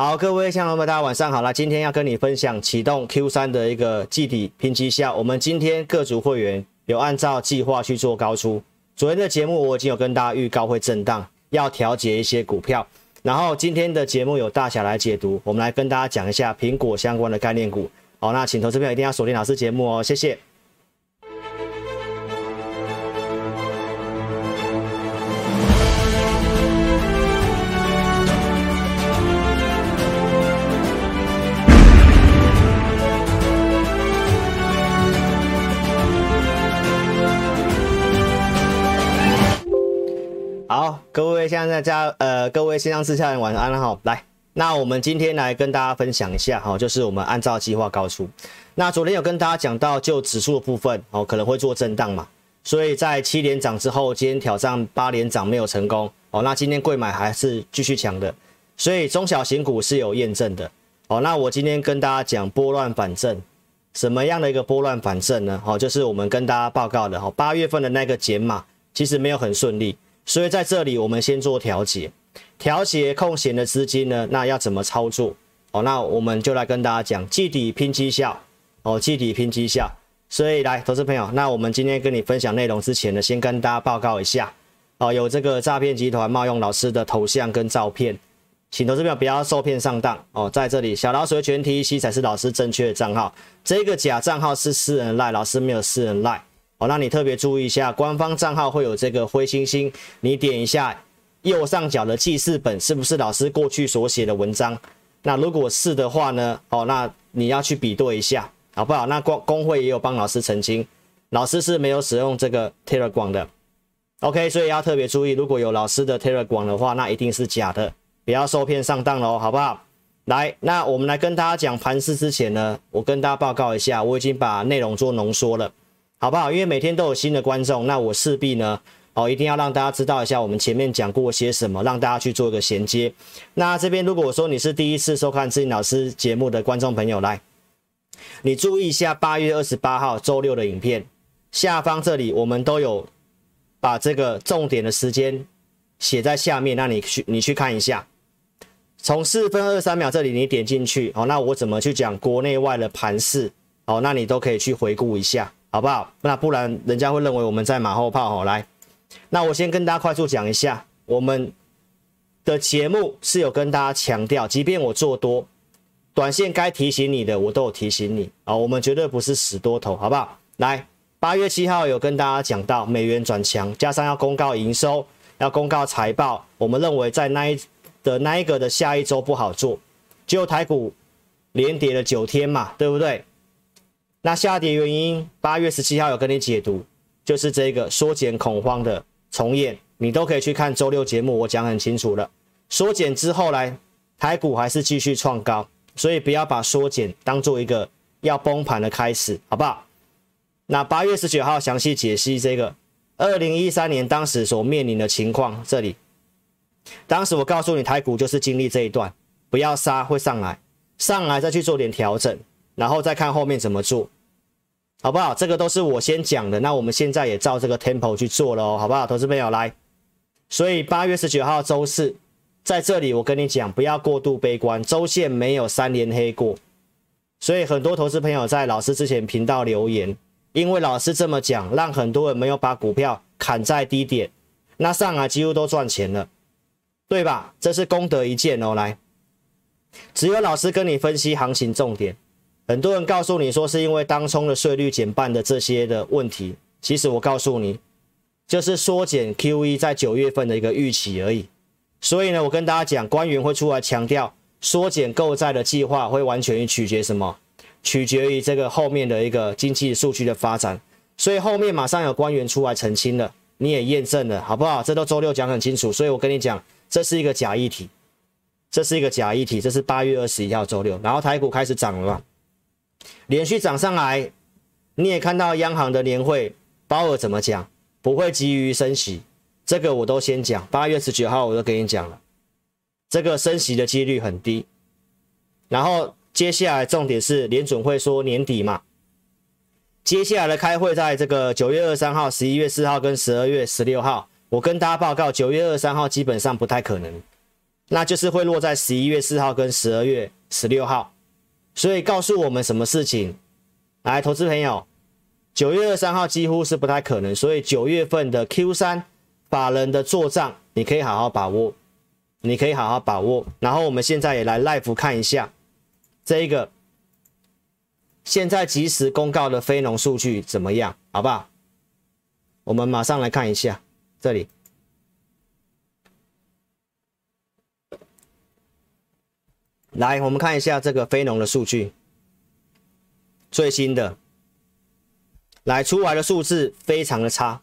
好，各位乡亲们，大家晚上好啦。今天要跟你分享启动 Q 三的一个季底拼绩效。我们今天各组会员有按照计划去做高出。昨天的节目我已经有跟大家预告会震荡，要调节一些股票。然后今天的节目有大侠来解读，我们来跟大家讲一下苹果相关的概念股。好，那请投资朋友一定要锁定老师节目哦，谢谢。好，各位现在家呃，各位线上自洽人晚安了哈。来，那我们今天来跟大家分享一下哈，就是我们按照计划高出。那昨天有跟大家讲到，就指数的部分哦，可能会做震荡嘛，所以在七连涨之后，今天挑战八连涨没有成功哦。那今天贵买还是继续强的，所以中小型股是有验证的哦。那我今天跟大家讲拨乱反正，什么样的一个拨乱反正呢？哦，就是我们跟大家报告的哈，八月份的那个减码其实没有很顺利。所以在这里，我们先做调节，调节空闲的资金呢，那要怎么操作？哦，那我们就来跟大家讲季底拼绩效，哦，季底拼绩效。所以来，投资朋友，那我们今天跟你分享内容之前呢，先跟大家报告一下，哦，有这个诈骗集团冒用老师的头像跟照片，请投资朋友不要受骗上当。哦，在这里，小老鼠的全体一起才是老师正确的账号，这个假账号是私人赖，老师没有私人赖。好，那你特别注意一下，官方账号会有这个灰星星，你点一下右上角的记事本，是不是老师过去所写的文章？那如果是的话呢？哦，那你要去比对一下，好不好？那公公会也有帮老师澄清，老师是没有使用这个 Telegram 的。OK，所以要特别注意，如果有老师的 Telegram 的话，那一定是假的，不要受骗上当喽，好不好？来，那我们来跟大家讲盘势之前呢，我跟大家报告一下，我已经把内容做浓缩了。好不好？因为每天都有新的观众，那我势必呢，哦，一定要让大家知道一下我们前面讲过些什么，让大家去做一个衔接。那这边如果说你是第一次收看志颖老师节目的观众朋友，来，你注意一下八月二十八号周六的影片，下方这里我们都有把这个重点的时间写在下面，那你去你去看一下，从四分二十三秒这里你点进去，哦，那我怎么去讲国内外的盘势，哦，那你都可以去回顾一下。好不好？那不然人家会认为我们在马后炮。哦，来，那我先跟大家快速讲一下，我们的节目是有跟大家强调，即便我做多，短线该提醒你的，我都有提醒你啊。我们绝对不是死多头，好不好？来，八月七号有跟大家讲到美元转强，加上要公告营收，要公告财报，我们认为在那一的那一个的下一周不好做，就台股连跌了九天嘛，对不对？那下跌原因，八月十七号有跟你解读，就是这个缩减恐慌的重演，你都可以去看周六节目，我讲很清楚了。缩减之后来，台股还是继续创高，所以不要把缩减当做一个要崩盘的开始，好不好？那八月十九号详细解析这个二零一三年当时所面临的情况，这里，当时我告诉你，台股就是经历这一段，不要杀会上来，上来再去做点调整。然后再看后面怎么做，好不好？这个都是我先讲的，那我们现在也照这个 tempo 去做了哦，好不好？投资朋友来，所以八月十九号周四，在这里我跟你讲，不要过度悲观，周线没有三连黑过，所以很多投资朋友在老师之前频道留言，因为老师这么讲，让很多人没有把股票砍在低点，那上来几乎都赚钱了，对吧？这是功德一件哦，来，只有老师跟你分析行情重点。很多人告诉你说是因为当冲的税率减半的这些的问题，其实我告诉你，就是缩减 QE 在九月份的一个预期而已。所以呢，我跟大家讲，官员会出来强调缩减购债的计划会完全取决于什么？取决于这个后面的一个经济数据的发展。所以后面马上有官员出来澄清了，你也验证了，好不好？这都周六讲很清楚。所以我跟你讲，这是一个假议题，这是一个假议题，这是八月二十一号周六，然后台股开始涨了嘛。连续涨上来，你也看到央行的年会，鲍尔怎么讲？不会急于升息，这个我都先讲。八月十九号我都跟你讲了，这个升息的几率很低。然后接下来重点是联准会说年底嘛，接下来的开会在这个九月二三号、十一月四号跟十二月十六号，我跟大家报告，九月二三号基本上不太可能，那就是会落在十一月四号跟十二月十六号。所以告诉我们什么事情？来，投资朋友，九月二三号几乎是不太可能，所以九月份的 Q 三法人的做账，你可以好好把握，你可以好好把握。然后我们现在也来 live 看一下这一个现在即时公告的非农数据怎么样，好不好？我们马上来看一下这里。来，我们看一下这个非农的数据，最新的，来出来的数字非常的差，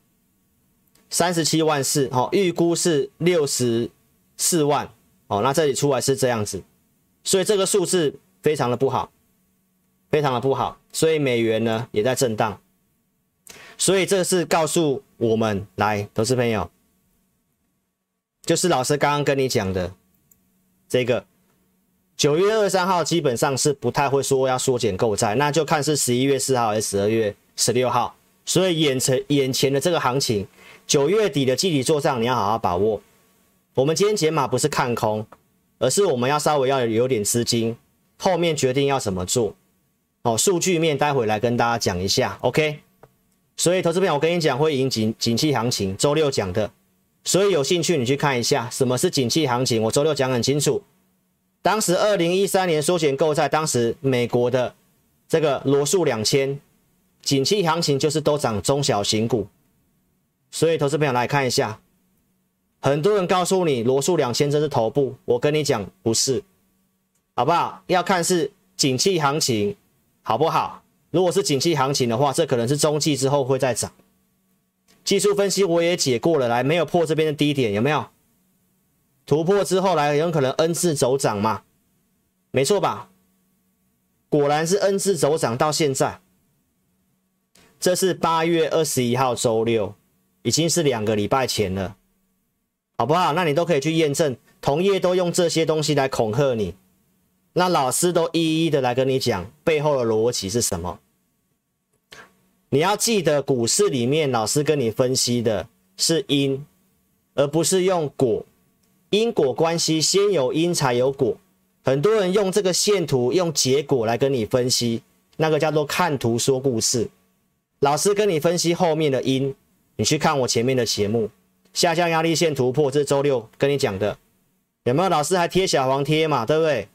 三十七万四，哦，预估是六十四万，哦，那这里出来是这样子，所以这个数字非常的不好，非常的不好，所以美元呢也在震荡，所以这是告诉我们，来，投资朋友，就是老师刚刚跟你讲的这个。九月二十三号基本上是不太会说要缩减购债，那就看是十一月四号还是十二月十六号。所以眼前眼前的这个行情，九月底的季底作帐你要好好把握。我们今天解码不是看空，而是我们要稍微要有点资金，后面决定要怎么做。哦，数据面待会来跟大家讲一下，OK。所以投资朋友，我跟你讲会赢景景气行情，周六讲的。所以有兴趣你去看一下什么是景气行情，我周六讲很清楚。当时二零一三年缩减购债，当时美国的这个罗素两千，景气行情就是都涨中小型股，所以投资朋友来看一下，很多人告诉你罗素两千这是头部，我跟你讲不是，好不好？要看是景气行情好不好？如果是景气行情的话，这可能是中继之后会再涨。技术分析我也解过了，来没有破这边的低点，有没有？突破之后来，有可能 N 字走涨嘛？没错吧？果然是 N 字走涨到现在。这是八月二十一号周六，已经是两个礼拜前了，好不好？那你都可以去验证，同业都用这些东西来恐吓你，那老师都一一的来跟你讲背后的逻辑是什么。你要记得，股市里面老师跟你分析的是因，而不是用果。因果关系，先有因才有果。很多人用这个线图，用结果来跟你分析，那个叫做看图说故事。老师跟你分析后面的因，你去看我前面的节目，下降压力线突破，这是周六跟你讲的，有没有？老师还贴小黄贴嘛，对不对？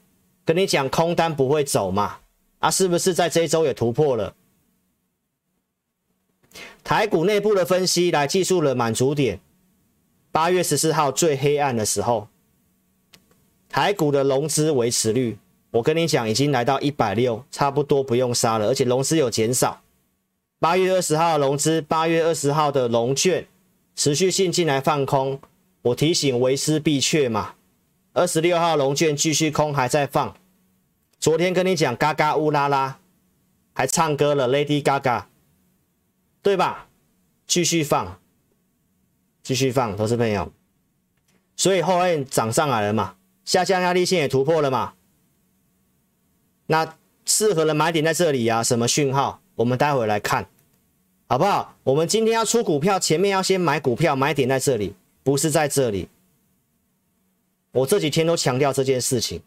跟你讲空单不会走嘛，啊，是不是在这一周也突破了？台股内部的分析来记述了满足点。八月十四号最黑暗的时候，台股的融资维持率，我跟你讲，已经来到一百六，差不多不用杀了，而且融资有减少。八月二十号融资，八月二十号的融券持续性进来放空，我提醒为师必确嘛。二十六号融券继续空，还在放。昨天跟你讲嘎嘎乌拉拉，还唱歌了，Lady Gaga，对吧？继续放。继续放，投资朋友，所以后面涨上来了嘛，下降压力线也突破了嘛，那适合的买点在这里啊，什么讯号？我们待会来看，好不好？我们今天要出股票，前面要先买股票，买点在这里，不是在这里。我这几天都强调这件事情，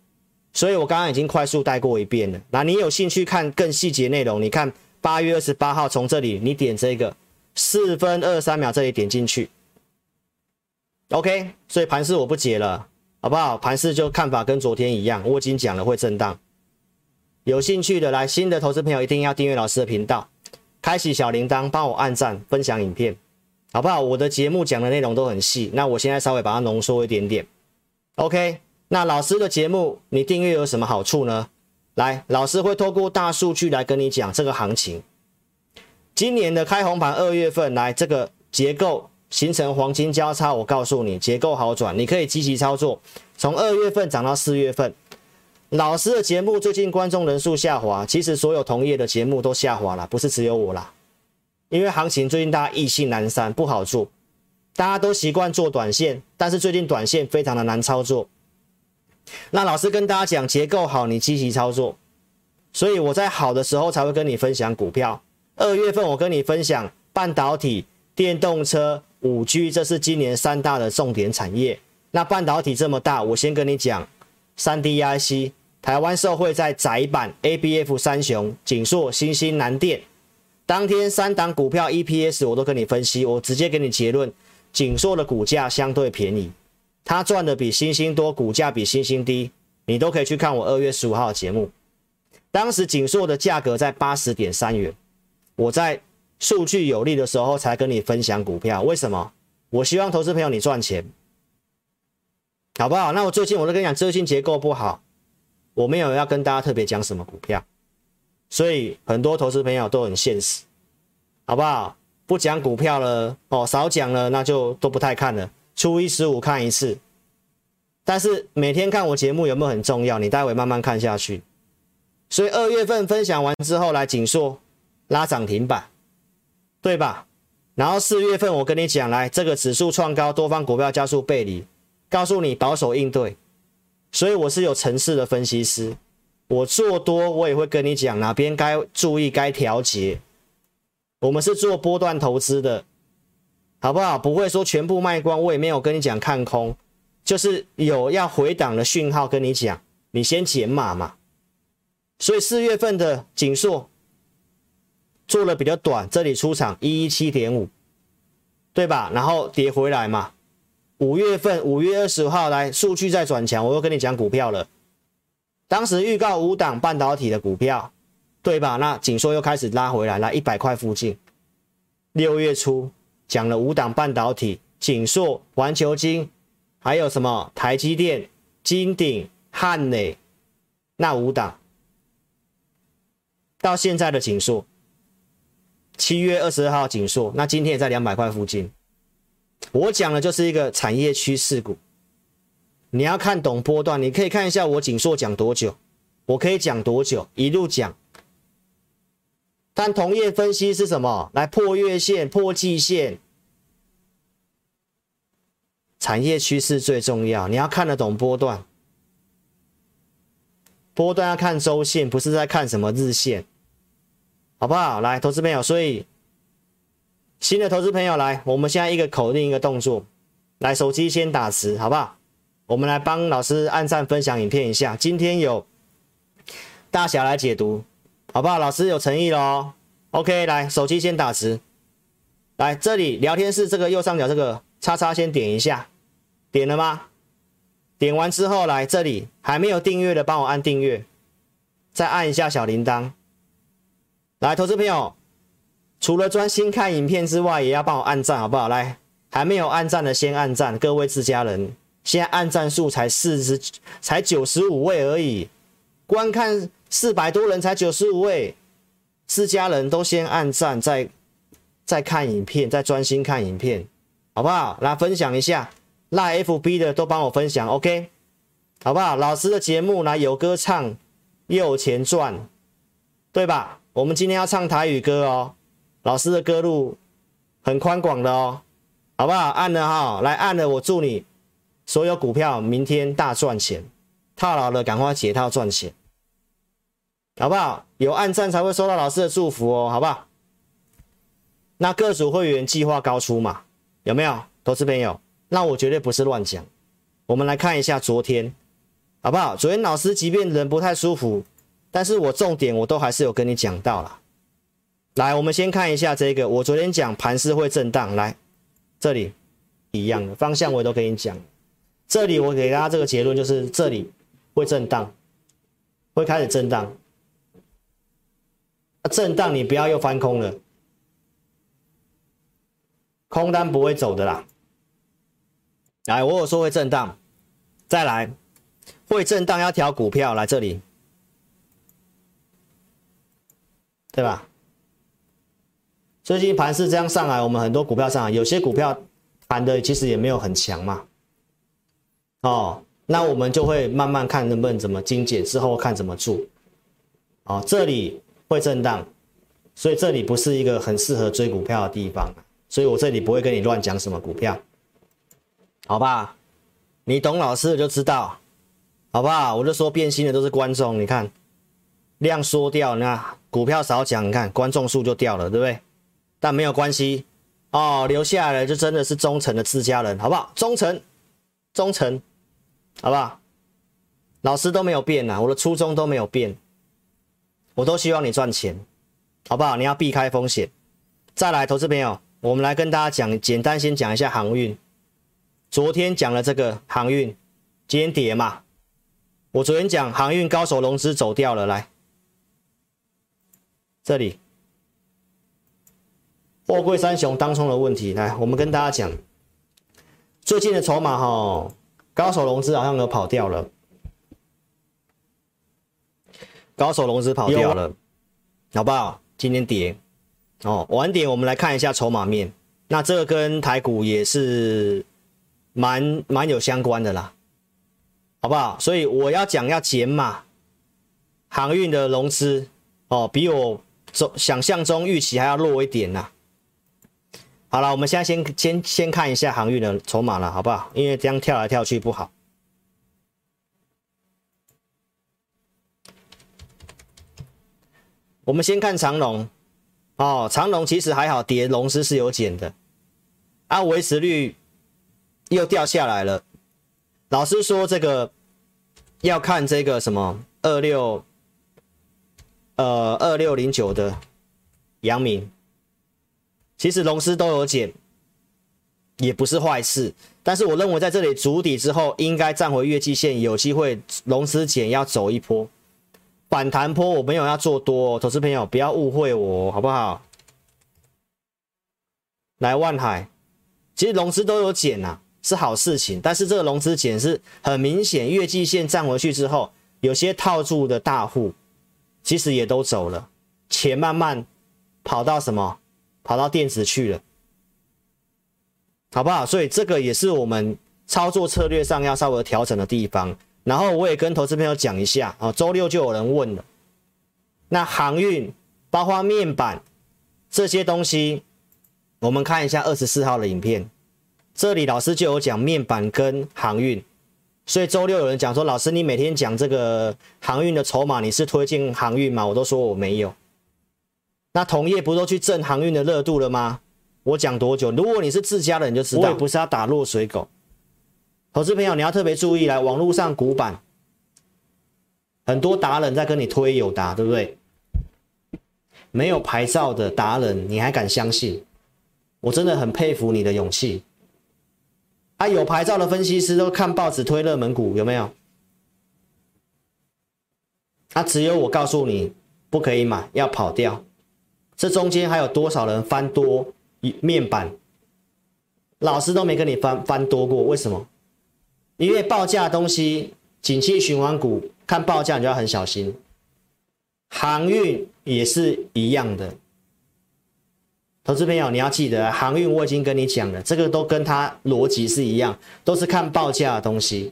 所以我刚刚已经快速带过一遍了。那你有兴趣看更细节内容？你看八月二十八号从这里，你点这个四分二三秒，这里点进去。OK，所以盘势我不解了，好不好？盘势就看法跟昨天一样，我已经讲了会震荡。有兴趣的来新的投资朋友一定要订阅老师的频道，开启小铃铛，帮我按赞、分享影片，好不好？我的节目讲的内容都很细，那我现在稍微把它浓缩一点点。OK，那老师的节目你订阅有什么好处呢？来，老师会透过大数据来跟你讲这个行情。今年的开红盘二月份来这个结构。形成黄金交叉，我告诉你，结构好转，你可以积极操作。从二月份涨到四月份，老师的节目最近观众人数下滑，其实所有同业的节目都下滑了，不是只有我啦。因为行情最近大家意兴阑珊，不好做，大家都习惯做短线，但是最近短线非常的难操作。那老师跟大家讲，结构好，你积极操作。所以我在好的时候才会跟你分享股票。二月份我跟你分享半导体、电动车。五 G 这是今年三大的重点产业，那半导体这么大，我先跟你讲，3D IC，台湾社会在窄板 ABF 三雄，景硕、欣兴、南电，当天三档股票 EPS 我都跟你分析，我直接给你结论，景硕的股价相对便宜，它赚的比欣兴多，股价比欣兴低，你都可以去看我二月十五号的节目，当时景硕的价格在八十点三元，我在数据有利的时候才跟你分享股票，为什么？我希望投资朋友你赚钱。好不好？那我最近我都跟你讲，最近结构不好，我没有要跟大家特别讲什么股票，所以很多投资朋友都很现实，好不好？不讲股票了哦，少讲了，那就都不太看了。初一十五看一次，但是每天看我节目有没有很重要？你待会慢慢看下去。所以二月份分享完之后来景硕拉涨停板，对吧？然后四月份我跟你讲，来这个指数创高，多方股票加速背离。告诉你保守应对，所以我是有层次的分析师。我做多，我也会跟你讲哪边该注意、该调节。我们是做波段投资的，好不好？不会说全部卖光，我也没有跟你讲看空，就是有要回档的讯号跟你讲，你先减码嘛。所以四月份的景硕做的比较短，这里出场一一七点五，对吧？然后跌回来嘛。五月份五月二十号来数据再转强，我又跟你讲股票了。当时预告五档半导体的股票，对吧？那景硕又开始拉回来，来一百块附近。六月初讲了五档半导体，景硕、环球晶，还有什么台积电、金鼎、汉磊，那五档到现在的景硕，七月二十二号景硕，那今天也在两百块附近。我讲的就是一个产业趋势股，你要看懂波段，你可以看一下我景硕讲多久，我可以讲多久，一路讲。但同业分析是什么？来破月线、破季线，产业趋势最重要，你要看得懂波段。波段要看周线，不是在看什么日线，好不好？来，投资朋友，所以。新的投资朋友来，我们现在一个口令一个动作，来手机先打词，好不好？我们来帮老师按赞分享影片一下。今天有大侠来解读，好不好？老师有诚意喽。OK，来手机先打词，来这里聊天室这个右上角这个叉叉先点一下，点了吗？点完之后来这里还没有订阅的帮我按订阅，再按一下小铃铛。来，投资朋友。除了专心看影片之外，也要帮我按赞，好不好？来，还没有按赞的先按赞，各位自家人，现在按赞数才四十，才九十五位而已，观看四百多人才九十五位，自家人都先按赞，再再看影片，再专心看影片，好不好？来分享一下，赖 FB 的都帮我分享，OK，好不好？老师的节目来有歌唱又有钱赚，对吧？我们今天要唱台语歌哦。老师的歌路很宽广的哦，好不好？按了哈，来按了，我祝你所有股票明天大赚钱，套牢了赶快解套赚钱，好不好？有按赞才会收到老师的祝福哦，好不好？那各组会员计划高出嘛？有没有？投资朋友，那我绝对不是乱讲。我们来看一下昨天，好不好？昨天老师即便人不太舒服，但是我重点我都还是有跟你讲到了。来，我们先看一下这个。我昨天讲盘势会震荡，来这里一样的方向我都跟你讲。这里我给大家这个结论就是这里会震荡，会开始震荡。震荡你不要又翻空了，空单不会走的啦。来，我有说会震荡，再来会震荡要调股票，来这里，对吧？最近盘势这样上来，我们很多股票上来，有些股票盘的其实也没有很强嘛。哦，那我们就会慢慢看能不能怎么精简，之后看怎么做。哦，这里会震荡，所以这里不是一个很适合追股票的地方，所以我这里不会跟你乱讲什么股票，好吧？你懂老师的就知道，好不好？我就说变心的都是观众，你看量缩掉，那股票少讲，你看观众数就掉了，对不对？但没有关系哦，留下来就真的是忠诚的自家人，好不好？忠诚，忠诚，好不好？老师都没有变呐，我的初衷都没有变，我都希望你赚钱，好不好？你要避开风险。再来，投资朋友，我们来跟大家讲，简单先讲一下航运。昨天讲了这个航运，今天跌嘛。我昨天讲航运高手融资走掉了，来这里，货柜三雄当中的问题，来，我们跟大家讲，最近的筹码哈，高手融资好像有跑掉了，高手融资跑掉了，好不好？今天跌。哦，晚点我们来看一下筹码面，那这个跟台股也是蛮蛮有相关的啦，好不好？所以我要讲要减码，航运的融资哦，比我想象中预期还要弱一点呐。好了，我们现在先先先看一下航运的筹码了，好不好？因为这样跳来跳去不好。我们先看长龙。哦，长龙其实还好，跌融资是有减的，啊，维持率又掉下来了。老师说这个要看这个什么二六呃二六零九的阳明，其实龙狮都有减，也不是坏事。但是我认为在这里筑底之后，应该站回月季线，有机会龙狮减要走一波。反弹波，我没有要做多，投资朋友不要误会我，好不好？来万海，其实龙狮都有减呐，是好事情。但是这个融资减是很明显，月季线站回去之后，有些套住的大户，其实也都走了，钱慢慢跑到什么？跑到电子去了，好不好？所以这个也是我们操作策略上要稍微调整的地方。然后我也跟投资朋友讲一下啊，周六就有人问了，那航运包括面板这些东西，我们看一下二十四号的影片，这里老师就有讲面板跟航运，所以周六有人讲说，老师你每天讲这个航运的筹码，你是推荐航运吗？我都说我没有。那同业不都去挣航运的热度了吗？我讲多久？如果你是自家的，你就知道，我也不是要打落水狗。投资朋友，你要特别注意，来网络上古板，很多达人在跟你推友达，对不对？没有牌照的达人，你还敢相信？我真的很佩服你的勇气。啊，有牌照的分析师都看报纸推热门股，有没有？啊，只有我告诉你不可以买，要跑掉。这中间还有多少人翻多面板？老师都没跟你翻翻多过，为什么？因为报价东西，景气循环股看报价你就要很小心，航运也是一样的。投资朋友你要记得，航运我已经跟你讲了，这个都跟它逻辑是一样，都是看报价的东西，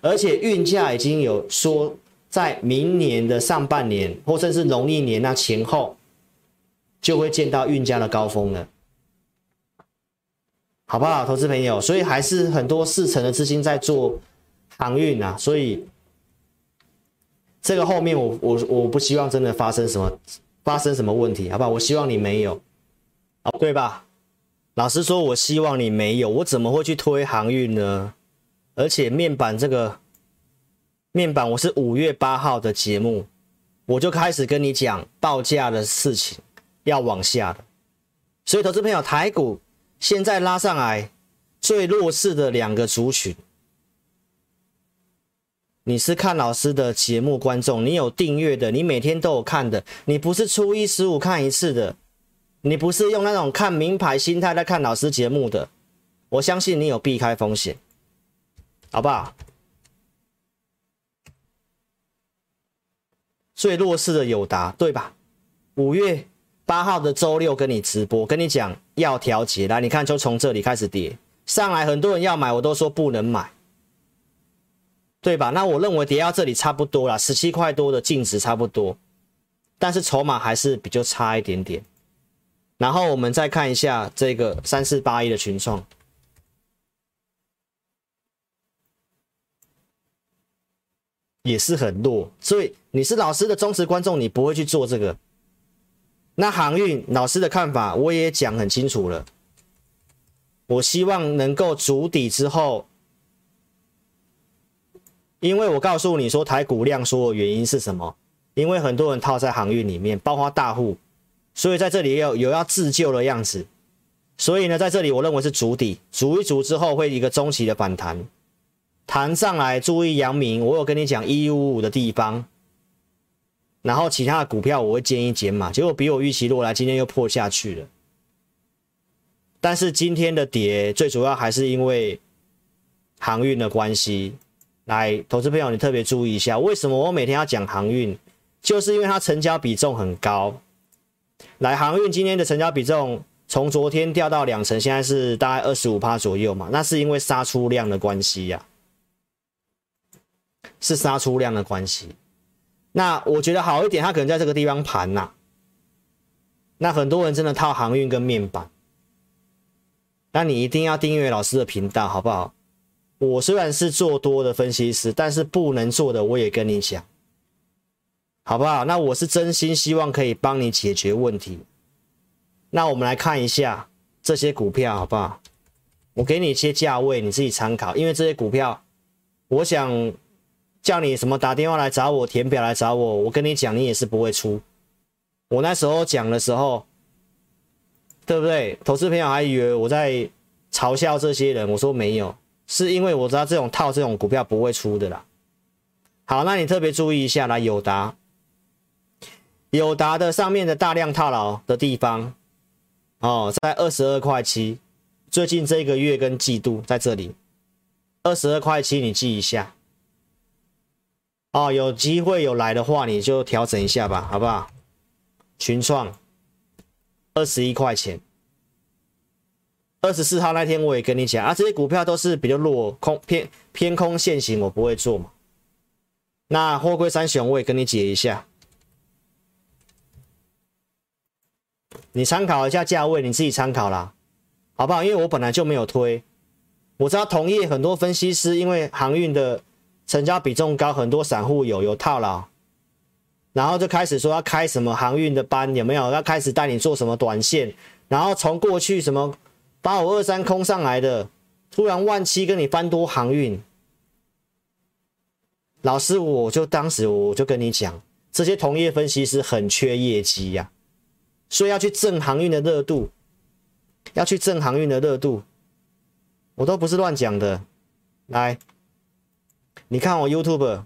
而且运价已经有说在明年的上半年或者是农历年那前后，就会见到运价的高峰了。好不好，投资朋友？所以还是很多四成的资金在做航运啊，所以这个后面我我我不希望真的发生什么发生什么问题，好不好？我希望你没有，哦对吧？老实说，我希望你没有，我怎么会去推航运呢？而且面板这个面板，我是五月八号的节目，我就开始跟你讲报价的事情要往下的，所以投资朋友，台股。现在拉上来最弱势的两个族群，你是看老师的节目观众，你有订阅的，你每天都有看的，你不是初一十五看一次的，你不是用那种看名牌心态在看老师节目的，我相信你有避开风险，好不好？最弱势的友达，对吧？五月。八号的周六跟你直播，跟你讲要调节，来，你看就从这里开始跌上来，很多人要买，我都说不能买，对吧？那我认为跌到这里差不多了，十七块多的净值差不多，但是筹码还是比较差一点点。然后我们再看一下这个三四八一的群创，也是很弱，所以你是老师的忠实观众，你不会去做这个。那航运老师的看法我也讲很清楚了，我希望能够筑底之后因为我告诉你说台股量缩的原因是什么？因为很多人套在航运里面，包括大户，所以在这里有有要自救的样子。所以呢，在这里我认为是筑底，足一足之后会一个中期的反弹，弹上来。注意阳明，我有跟你讲一五五的地方，然后其他的股票我会建议减码，结果比我预期落来，今天又破下去了。但是今天的跌最主要还是因为航运的关系。来，投资朋友，你特别注意一下，为什么我每天要讲航运？就是因为它成交比重很高。来，航运今天的成交比重从昨天掉到两成，现在是大概二十五趴左右嘛，那是因为杀出量的关系呀、是杀出量的关系。那我觉得好一点，它可能在这个地方盘呐、那很多人真的套航运跟面板，那你一定要订阅老师的频道，好不好？我虽然是做多的分析师，但是不能做的我也跟你讲，好不好？那我是真心希望可以帮你解决问题。那我们来看一下这些股票，好不好？我给你一些价位，你自己参考。因为这些股票，我想叫你什么打电话来找我，填表来找我，我跟你讲，你也是不会出。我那时候讲的时候，对不对？投资朋友还以为我在嘲笑这些人，我说没有。是因为我知道这种套这种股票不会出的啦。好，那你特别注意一下啦，友达，友达的上面的大量套牢的地方，哦，在二十二块七，最近这个月跟季度在这里，二十二块七，你记一下。哦，有机会有来的话，你就调整一下吧，好不好？群创，二十一块钱。二十四号那天我也跟你讲啊，这些股票都是比较弱空偏偏空线型，我不会做嘛。那货柜三雄我也跟你解一下，你参考一下价位，你自己参考啦，好不好？因为我本来就没有推，我知道同业很多分析师因为航运的成交比重高，很多散户有有套牢，然后就开始说要开什么航运的班，有没有？要开始带你做什么短线，然后从过去什么。八五二三空上来的，突然万七跟你翻多航运，老师我就当时我就跟你讲，这些同业分析师很缺业绩呀、所以要去挣航运的热度，要去挣航运的热度，我都不是乱讲的，来，你看我 YouTube，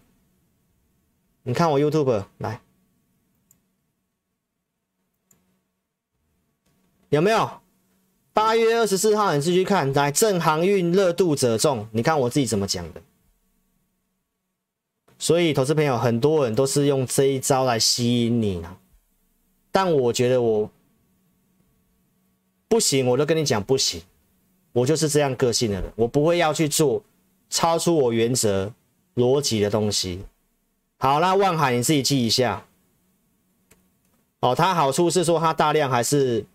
你看我 YouTube，来，有没有？八月二十四号，你继续看，来正航运热度者众，你看我自己怎么讲的。所以，投资朋友，很多人都是用这一招来吸引你啊。但我觉得我不行，我都跟你讲不行。我就是这样个性的人，我不会要去做超出我原则逻辑的东西。好，那万海你自己记一下。哦，它好处是说它大量还是。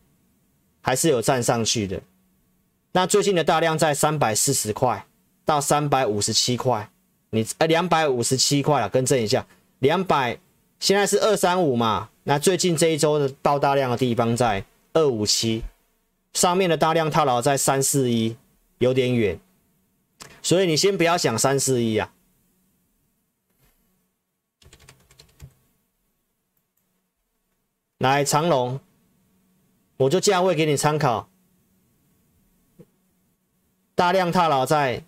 还是有站上去的，那最近的大量在三百四十块到三百五十七块，你呃两百五十七块了，更正一下，两百现在是二三五嘛，那最近这一周的爆大量的地方在二五七，上面的大量套牢在三四一，有点远，所以你先不要想三四一啊，来长龙。我就价位给你参考，大量套牢在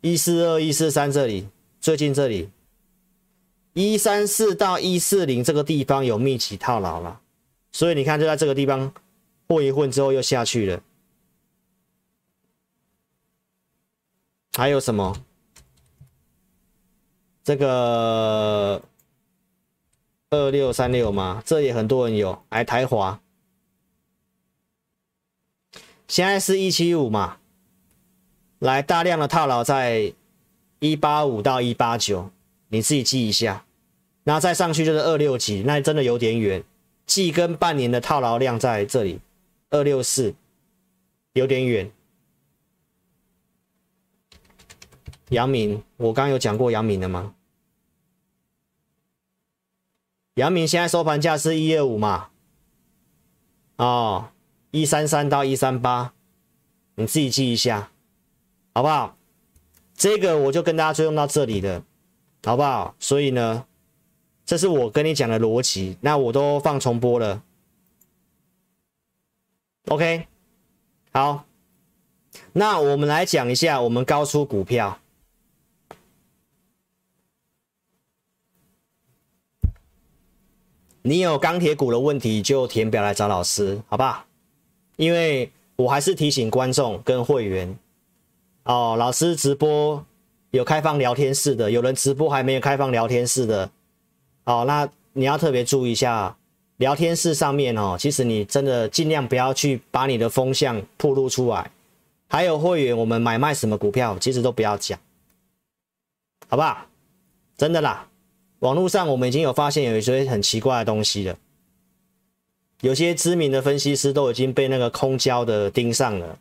一四二一四三这里，最近这里一三四到一四零这个地方有密集套牢了，所以你看就在这个地方混一混之后又下去了。还有什么？这个二六三六吗？这也很多人有，来台华。现在是一七五嘛，来大量的套牢在一八五到一八九，你自己记一下，然后再上去就是二六几，那真的有点远，季跟半年的套牢量在这里，二六四有点远。阳明，我刚刚有讲过阳明的吗？阳明现在收盘价是一二五嘛，哦。一三三到一三八，你自己记一下，好不好？这个我就跟大家追踪到这里了，好不好？所以呢，这是我跟你讲的逻辑，那我都放重播了。OK，好，那我们来讲一下我们高出股票。你有钢铁股的问题，就填表来找老师，好不好？因为我还是提醒观众跟会员哦，老师直播有开放聊天室的，有人直播还没有开放聊天室的，哦，那你要特别注意一下，聊天室上面哦，其实你真的尽量不要去把你的风向暴露出来。还有会员，我们买卖什么股票，其实都不要讲，好不好？真的啦。网络上我们已经有发现有一些很奇怪的东西了，有些知名的分析师都已经被那个空交的盯上了。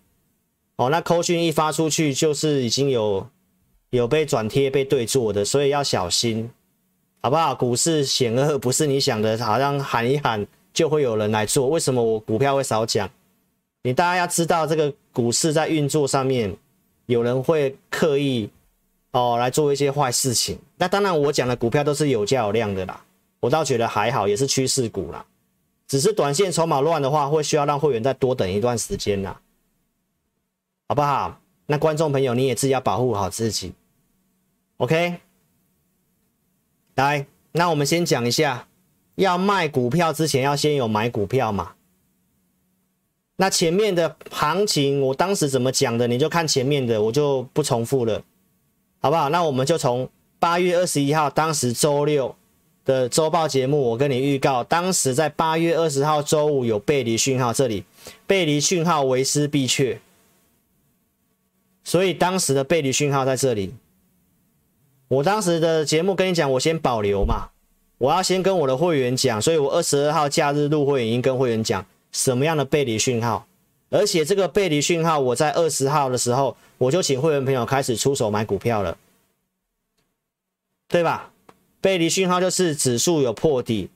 哦，那扣讯一发出去，就是已经有有被转贴、被对做的，所以要小心，好不好？股市险恶，不是你想的，好像喊一喊就会有人来做。为什么我股票会少讲？你大家要知道，这个股市在运作上面，有人会刻意。哦，来做一些坏事情。那当然，我讲的股票都是有价有量的啦。我倒觉得还好，也是趋势股啦。只是短线筹码乱的话，会需要让会员再多等一段时间啦，好不好？那观众朋友，你也自己要保护好自己。OK，来，那我们先讲一下，要卖股票之前要先有买股票嘛。那前面的行情，我当时怎么讲的，你就看前面的，我就不重复了。好不好？那我们就从八月二十一号，当时周六的周报节目，我跟你预告，当时在八月二十号周五有背离讯号，这里背离讯号为师必确，所以当时的背离讯号在这里。我当时的节目跟你讲，我先保留嘛，我要先跟我的会员讲，所以我二十二号假日录会已经跟会员讲什么样的背离讯号。而且这个背离讯号，我在二十号的时候，我就请会员朋友开始出手买股票了，对吧？背离讯号就是指数有破底，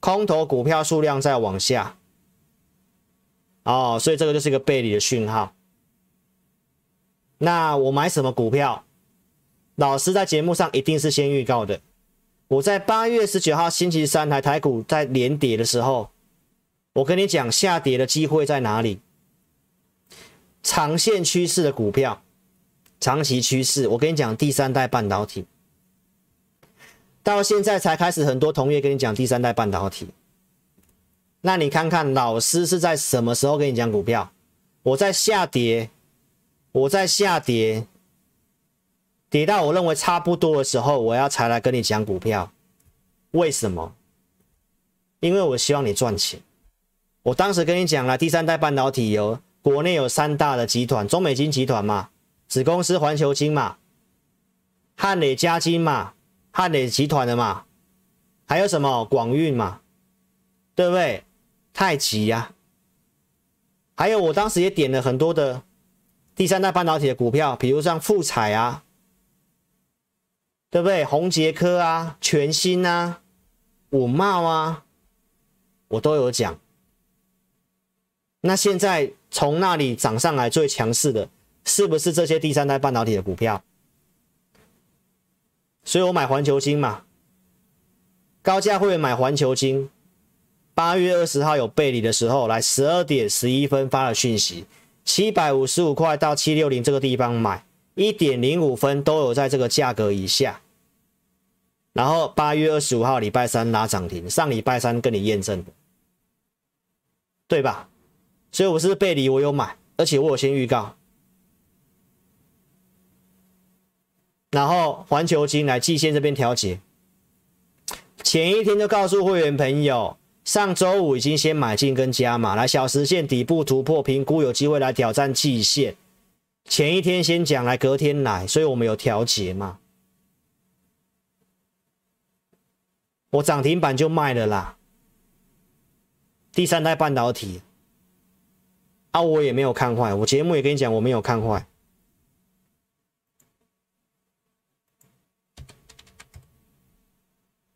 空头股票数量在往下，哦，所以这个就是一个背离的讯号。那我买什么股票？老师在节目上一定是先预告的。我在八月十九号星期三台台股在连跌的时候，我跟你讲下跌的机会在哪里？长线趋势的股票，长期趋势，我跟你讲，第三代半导体，到现在才开始，很多同业跟你讲第三代半导体。那你看看老师是在什么时候跟你讲股票？我在下跌，我在下跌，跌到我认为差不多的时候，我要才来跟你讲股票。为什么？因为我希望你赚钱。我当时跟你讲了，第三代半导体有。国内有三大的集团，中美金集团嘛，子公司环球金嘛，汉磊嘉金嘛，汉磊集团的嘛，还有什么广运嘛，对不对？太极呀、还有我当时也点了很多的第三代半导体的股票，比如像富彩啊，对不对？宏捷科啊，全新啊，五茂啊，我都有讲。那现在从那里涨上来最强势的，是不是这些第三代半导体的股票？所以我买环球晶嘛，高价会买环球晶。八月二十号有背离的时候，来十二点十一分发了讯息，七百五十五块到七六零这个地方买，一点零五分都有在这个价格以下。然后八月二十五号礼拜三拉涨停，上礼拜三跟你验证的，对吧？所以我是背离，我有买，而且我有先预告。然后环球金来季线这边调节，前一天就告诉会员朋友，上周五已经先买进跟加码，来小时线底部突破，评估有机会来挑战季线。前一天先讲，来隔天来，所以我们有调节嘛。我涨停板就卖了啦，第三代半导体。啊，我也没有看坏，我节目也跟你讲，我没有看坏。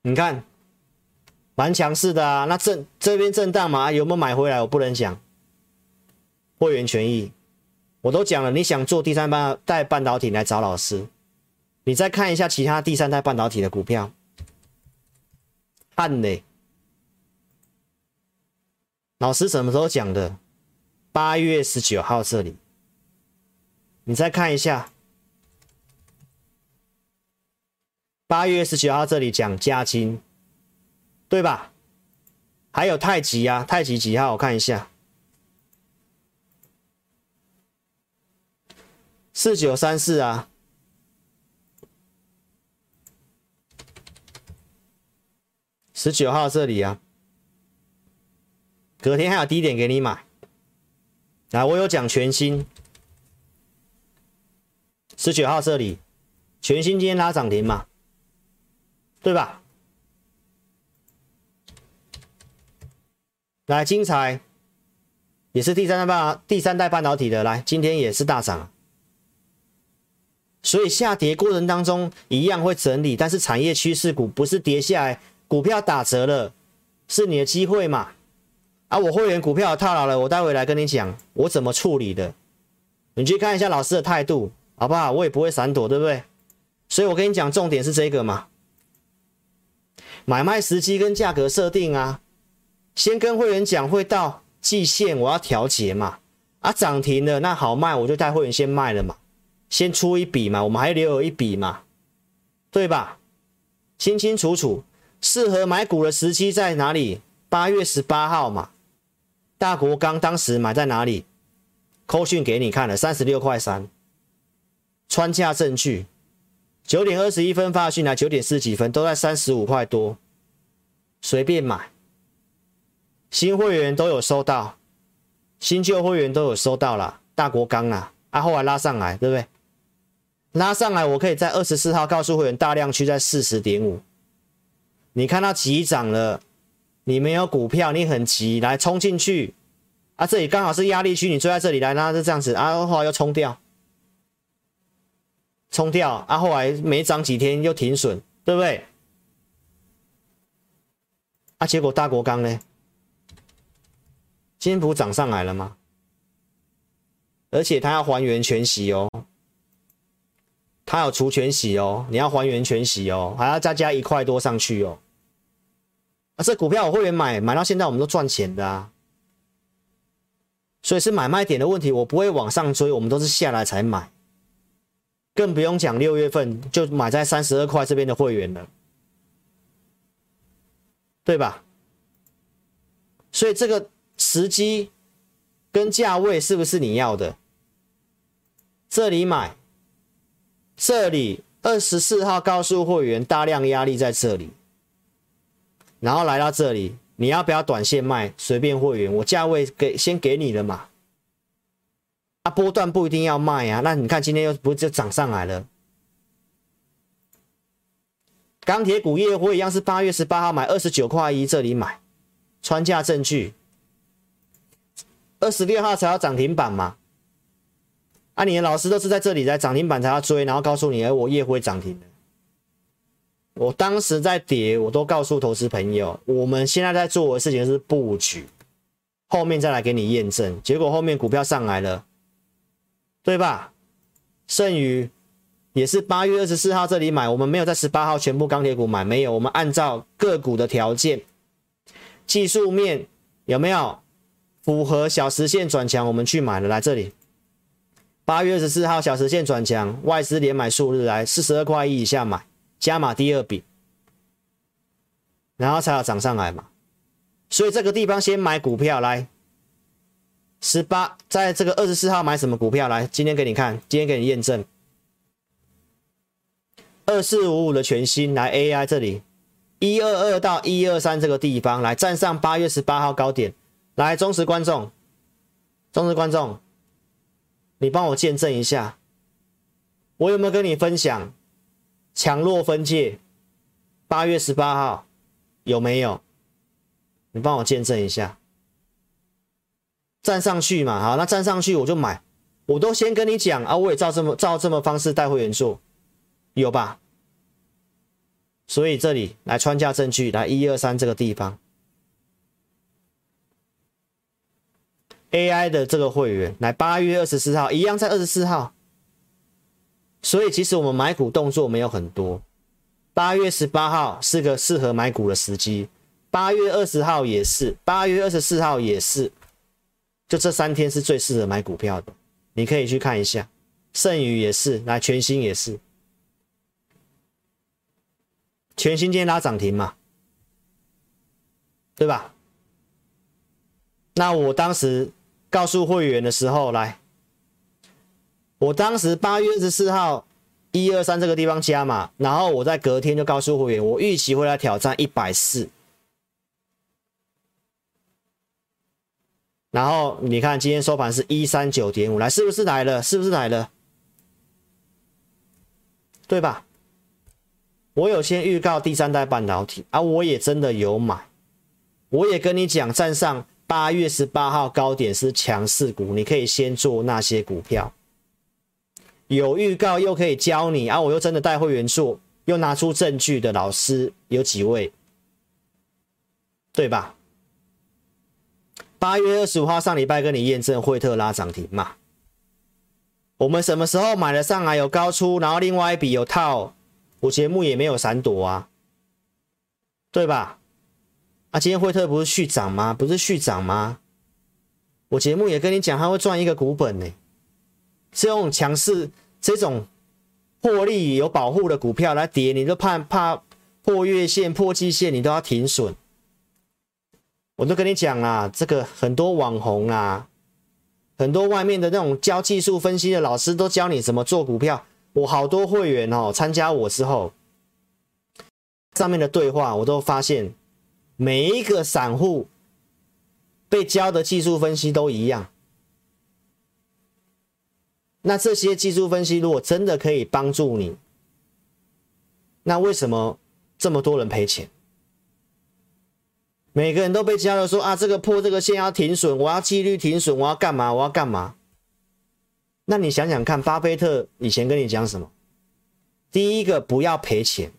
你看，蛮强势的啊。那震这边震荡嘛，有没有买回来？我不能讲。会员权益，我都讲了，你想做第三代半导体来找老师。你再看一下其他第三代半导体的股票，看呢。老师什么时候讲的？八月十九号这里，你再看一下，八月十九号这里讲嘉晶，对吧？还有太极啊，太极几号？我看一下，四九三四啊，十九号这里啊。隔天还有低点给你买，来，我有讲全新，十九号这里，全新今天拉涨停嘛，对吧？来，精彩也是第三代半第三代半导体的，来，今天也是大涨，所以下跌过程当中一样会整理，但是产业趋势股不是跌下来，股票打折了，是你的机会嘛？啊，我会员股票套牢了，我待会来跟你讲我怎么处理的。你去看一下老师的态度，好不好？我也不会闪躲，对不对？所以我跟你讲，重点是这个嘛，买卖时机跟价格设定啊，先跟会员讲会到季线，我要调节嘛。啊，涨停了，那好卖，我就带会员先卖了嘛，先出一笔嘛，我们还留有一笔嘛，对吧？清清楚楚，适合买股的时机在哪里？八月十八号嘛。大国钢当时买在哪里？扣讯给你看了，三十六块三，穿价证据。九点二十一分发讯来，九点四几分都在三十五块多，随便买。新会员都有收到，新旧会员都有收到了。大国钢啊，啊后来拉上来，对不对？拉上来，我可以在二十四号告诉会员，大量区在四十点五。你看到急涨了。你没有股票，你很急来冲进去啊！这里刚好是压力区，你追在这里来，那就这样子啊，后来又冲掉，冲掉啊！后来没涨几天又停损，对不对？啊，结果大国钢呢？今天不涨上来了吗？而且它要还原全息哦，它有除权息哦，你要还原全息哦，还要再加一块多上去哦。啊，这股票我会员买买到现在，我们都赚钱的啊，所以是买卖点的问题，我不会往上追，我们都是下来才买，更不用讲六月份就买在三十二块这边的会员了，对吧？所以这个时机跟价位是不是你要的？这里买，这里二十四号告诉会员大量压力在这里。然后来到这里，你要不要短线卖？随便会员，我价位给先给你了嘛。啊，波段不一定要卖啊。那你看今天又不就涨上来了？钢铁股业会一样是八月十八号买二十九块一，这里买，穿价证据。二十六号才要涨停板嘛？啊，你的老师都是在这里在涨停板才要追，然后告诉你，哎，我业会涨停的。我当时在跌，我都告诉投资朋友，我们现在在做的事情是布局，后面再来给你验证。结果后面股票上来了，对吧？剩余也是八月二十四号这里买，我们没有在十八号全部钢铁股买，没有，我们按照个股的条件，技术面有没有符合小时线转强，我们去买了。来这里，八月二十四号小时线转强，外资连买数日来四十二块一以下买。加码第二笔，然后才要涨上来嘛，所以这个地方先买股票来，十八，在这个二十四号买什么股票来？今天给你看，今天给你验证，二四五五的全新来 AI 这里，一二二到一二三这个地方来站上八月十八号高点，来忠实观众，忠实观众，你帮我见证一下，我有没有跟你分享？强弱分界，八月十八号有没有？你帮我见证一下。站上去嘛，好，那站上去我就买，我都先跟你讲啊，我也照这么照这么方式带会员做，有吧？所以这里来穿价证据，来一二三这个地方，AI 的这个会员，来八月二十四号一样在二十四号，所以其实我们买股动作没有很多。八月十八号是个适合买股的时机，八月二十号也是，八月二十四号也是，就这三天是最适合买股票的，你可以去看一下。剩余也是，来全新也是，全新今天拉涨停嘛，对吧？那我当时告诉会员的时候，来，我当时八月二十四号一二三这个地方加码，然后我在隔天就告诉会员，我预期会来挑战一百四，然后你看今天收盘是一三九点五，来是不是来了？是不是来了？对吧？我有先预告第三代半导体啊，我也真的有买，我也跟你讲，站上八月十八号高点是强势股，你可以先做那些股票。有预告又可以教你啊，我又真的带会员做，又拿出证据的老师有几位？对吧？八月二十五号上礼拜跟你验证惠特拉涨停嘛。我们什么时候买了上来有高出，然后另外一笔有套，我节目也没有闪躲啊，对吧？啊，今天惠特不是续涨吗？不是续涨吗？我节目也跟你讲，它会赚一个股本呢。这种强势、这种获利有保护的股票来跌，你都怕怕破月线、破季线，你都要停损。我都跟你讲啦，这个很多网红啊。很多外面的那种教技术分析的老师都教你怎么做股票。我好多会员哦，参加我之后，上面的对话我都发现，每一个散户被教的技术分析都一样。那这些技术分析如果真的可以帮助你，那为什么这么多人赔钱？每个人都被教了说啊，这个破这个线要停损，我要纪律停损，我要干嘛？我要干嘛？那你想想看，巴菲特以前跟你讲什么？第一个不要赔钱，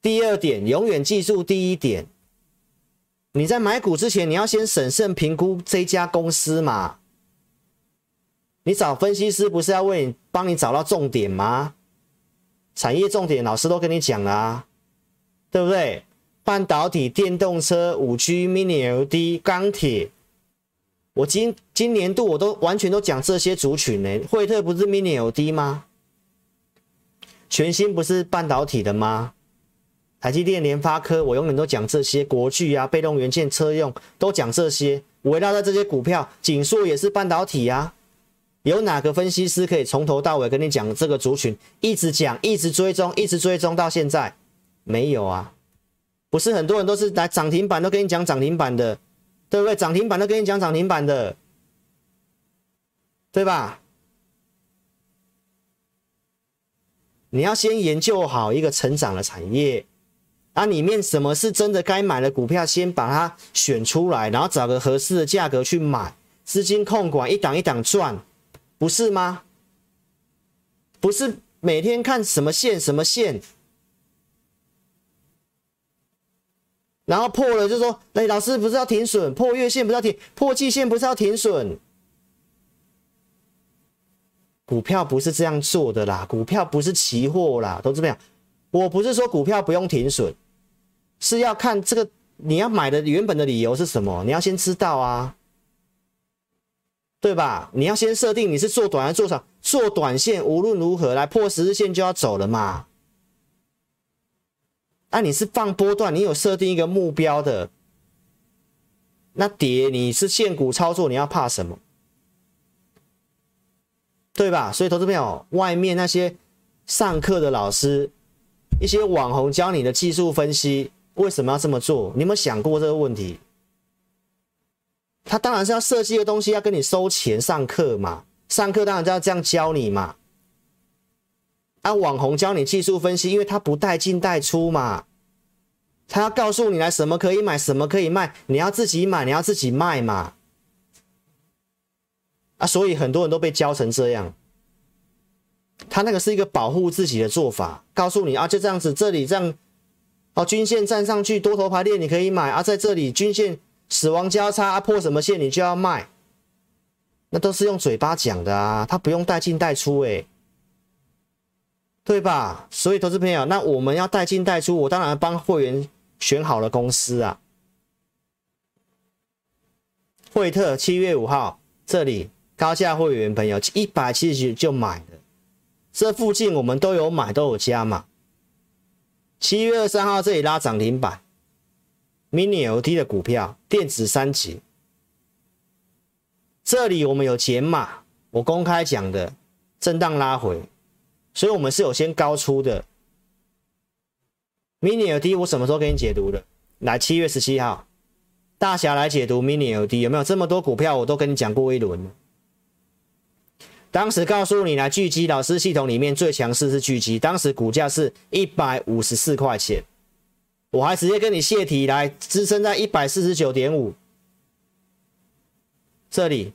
第二点永远记住第一点，你在买股之前，你要先审慎评估这家公司嘛。你找分析师不是要为你帮你找到重点吗？产业重点老师都跟你讲了啊，对不对？半导体、电动车、五 G、Mini LED、钢铁，我今今年度我都完全都讲这些族群呢。惠特不是 Mini LED 吗？全新不是半导体的吗？台积电、联发科，我永远都讲这些。国巨啊，被动元件、车用都讲这些。围绕在这些股票，景硕也是半导体啊。有哪个分析师可以从头到尾跟你讲这个族群，一直讲，一直追踪，一直追踪到现在？没有啊。不是很多人都是来涨停板都跟你讲涨停板的，对不对？涨停板都跟你讲涨停板的，对吧？你要先研究好一个成长的产业，啊，里面什么是真的该买的股票，先把它选出来，然后找个合适的价格去买，资金控管一档一档赚，不是吗？不是每天看什么线什么线。然后破了就说，哎，老师不是要停损？破月线不是要停？破季线不是要停损？股票不是这样做的啦，股票不是期货啦，都这么样。我不是说股票不用停损，是要看这个你要买的原本的理由是什么，你要先知道啊，对吧？你要先设定你是做短还是做长？做短线无论如何来破十日线就要走了嘛。那、你是放波段，你有设定一个目标的，那跌你是现股操作，你要怕什么？对吧？所以投资朋友，外面那些上课的老师，一些网红教你的技术分析，为什么要这么做？你有没有想过这个问题？他当然是要设计的东西，要跟你收钱上课嘛，上课当然就要这样教你嘛。啊，网红教你技术分析，因为他不带进带出嘛，他要告诉你来什么可以买，什么可以卖，你要自己买，你要自己卖嘛。啊，所以很多人都被教成这样，他那个是一个保护自己的做法，告诉你啊，就这样子，这里这样，哦，均线站上去，多头排列你可以买啊，在这里均线死亡交叉啊，破什么线你就要卖，那都是用嘴巴讲的啊，他不用带进带出哎，对吧？所以投资朋友，那我们要带进带出，我当然帮会员选好了公司啊。惠特七月五号这里高价会员朋友一百七十就买了，这附近我们都有买都有加嘛。七月二三号这里拉涨停板，mini LT 的股票，电子三级。这里我们有减码，我公开讲的震荡拉回，所以我们是有先高出的。mini LT 我什么时候给你解读的？来七月十七号，大侠来解读 mini LT 有没有这么多股票？我都跟你讲过一轮。当时告诉你来巨基老师系统里面最强势是巨基，当时股价是一百五十四块钱，我还直接跟你泄题来支撑在一百四十九点五。这里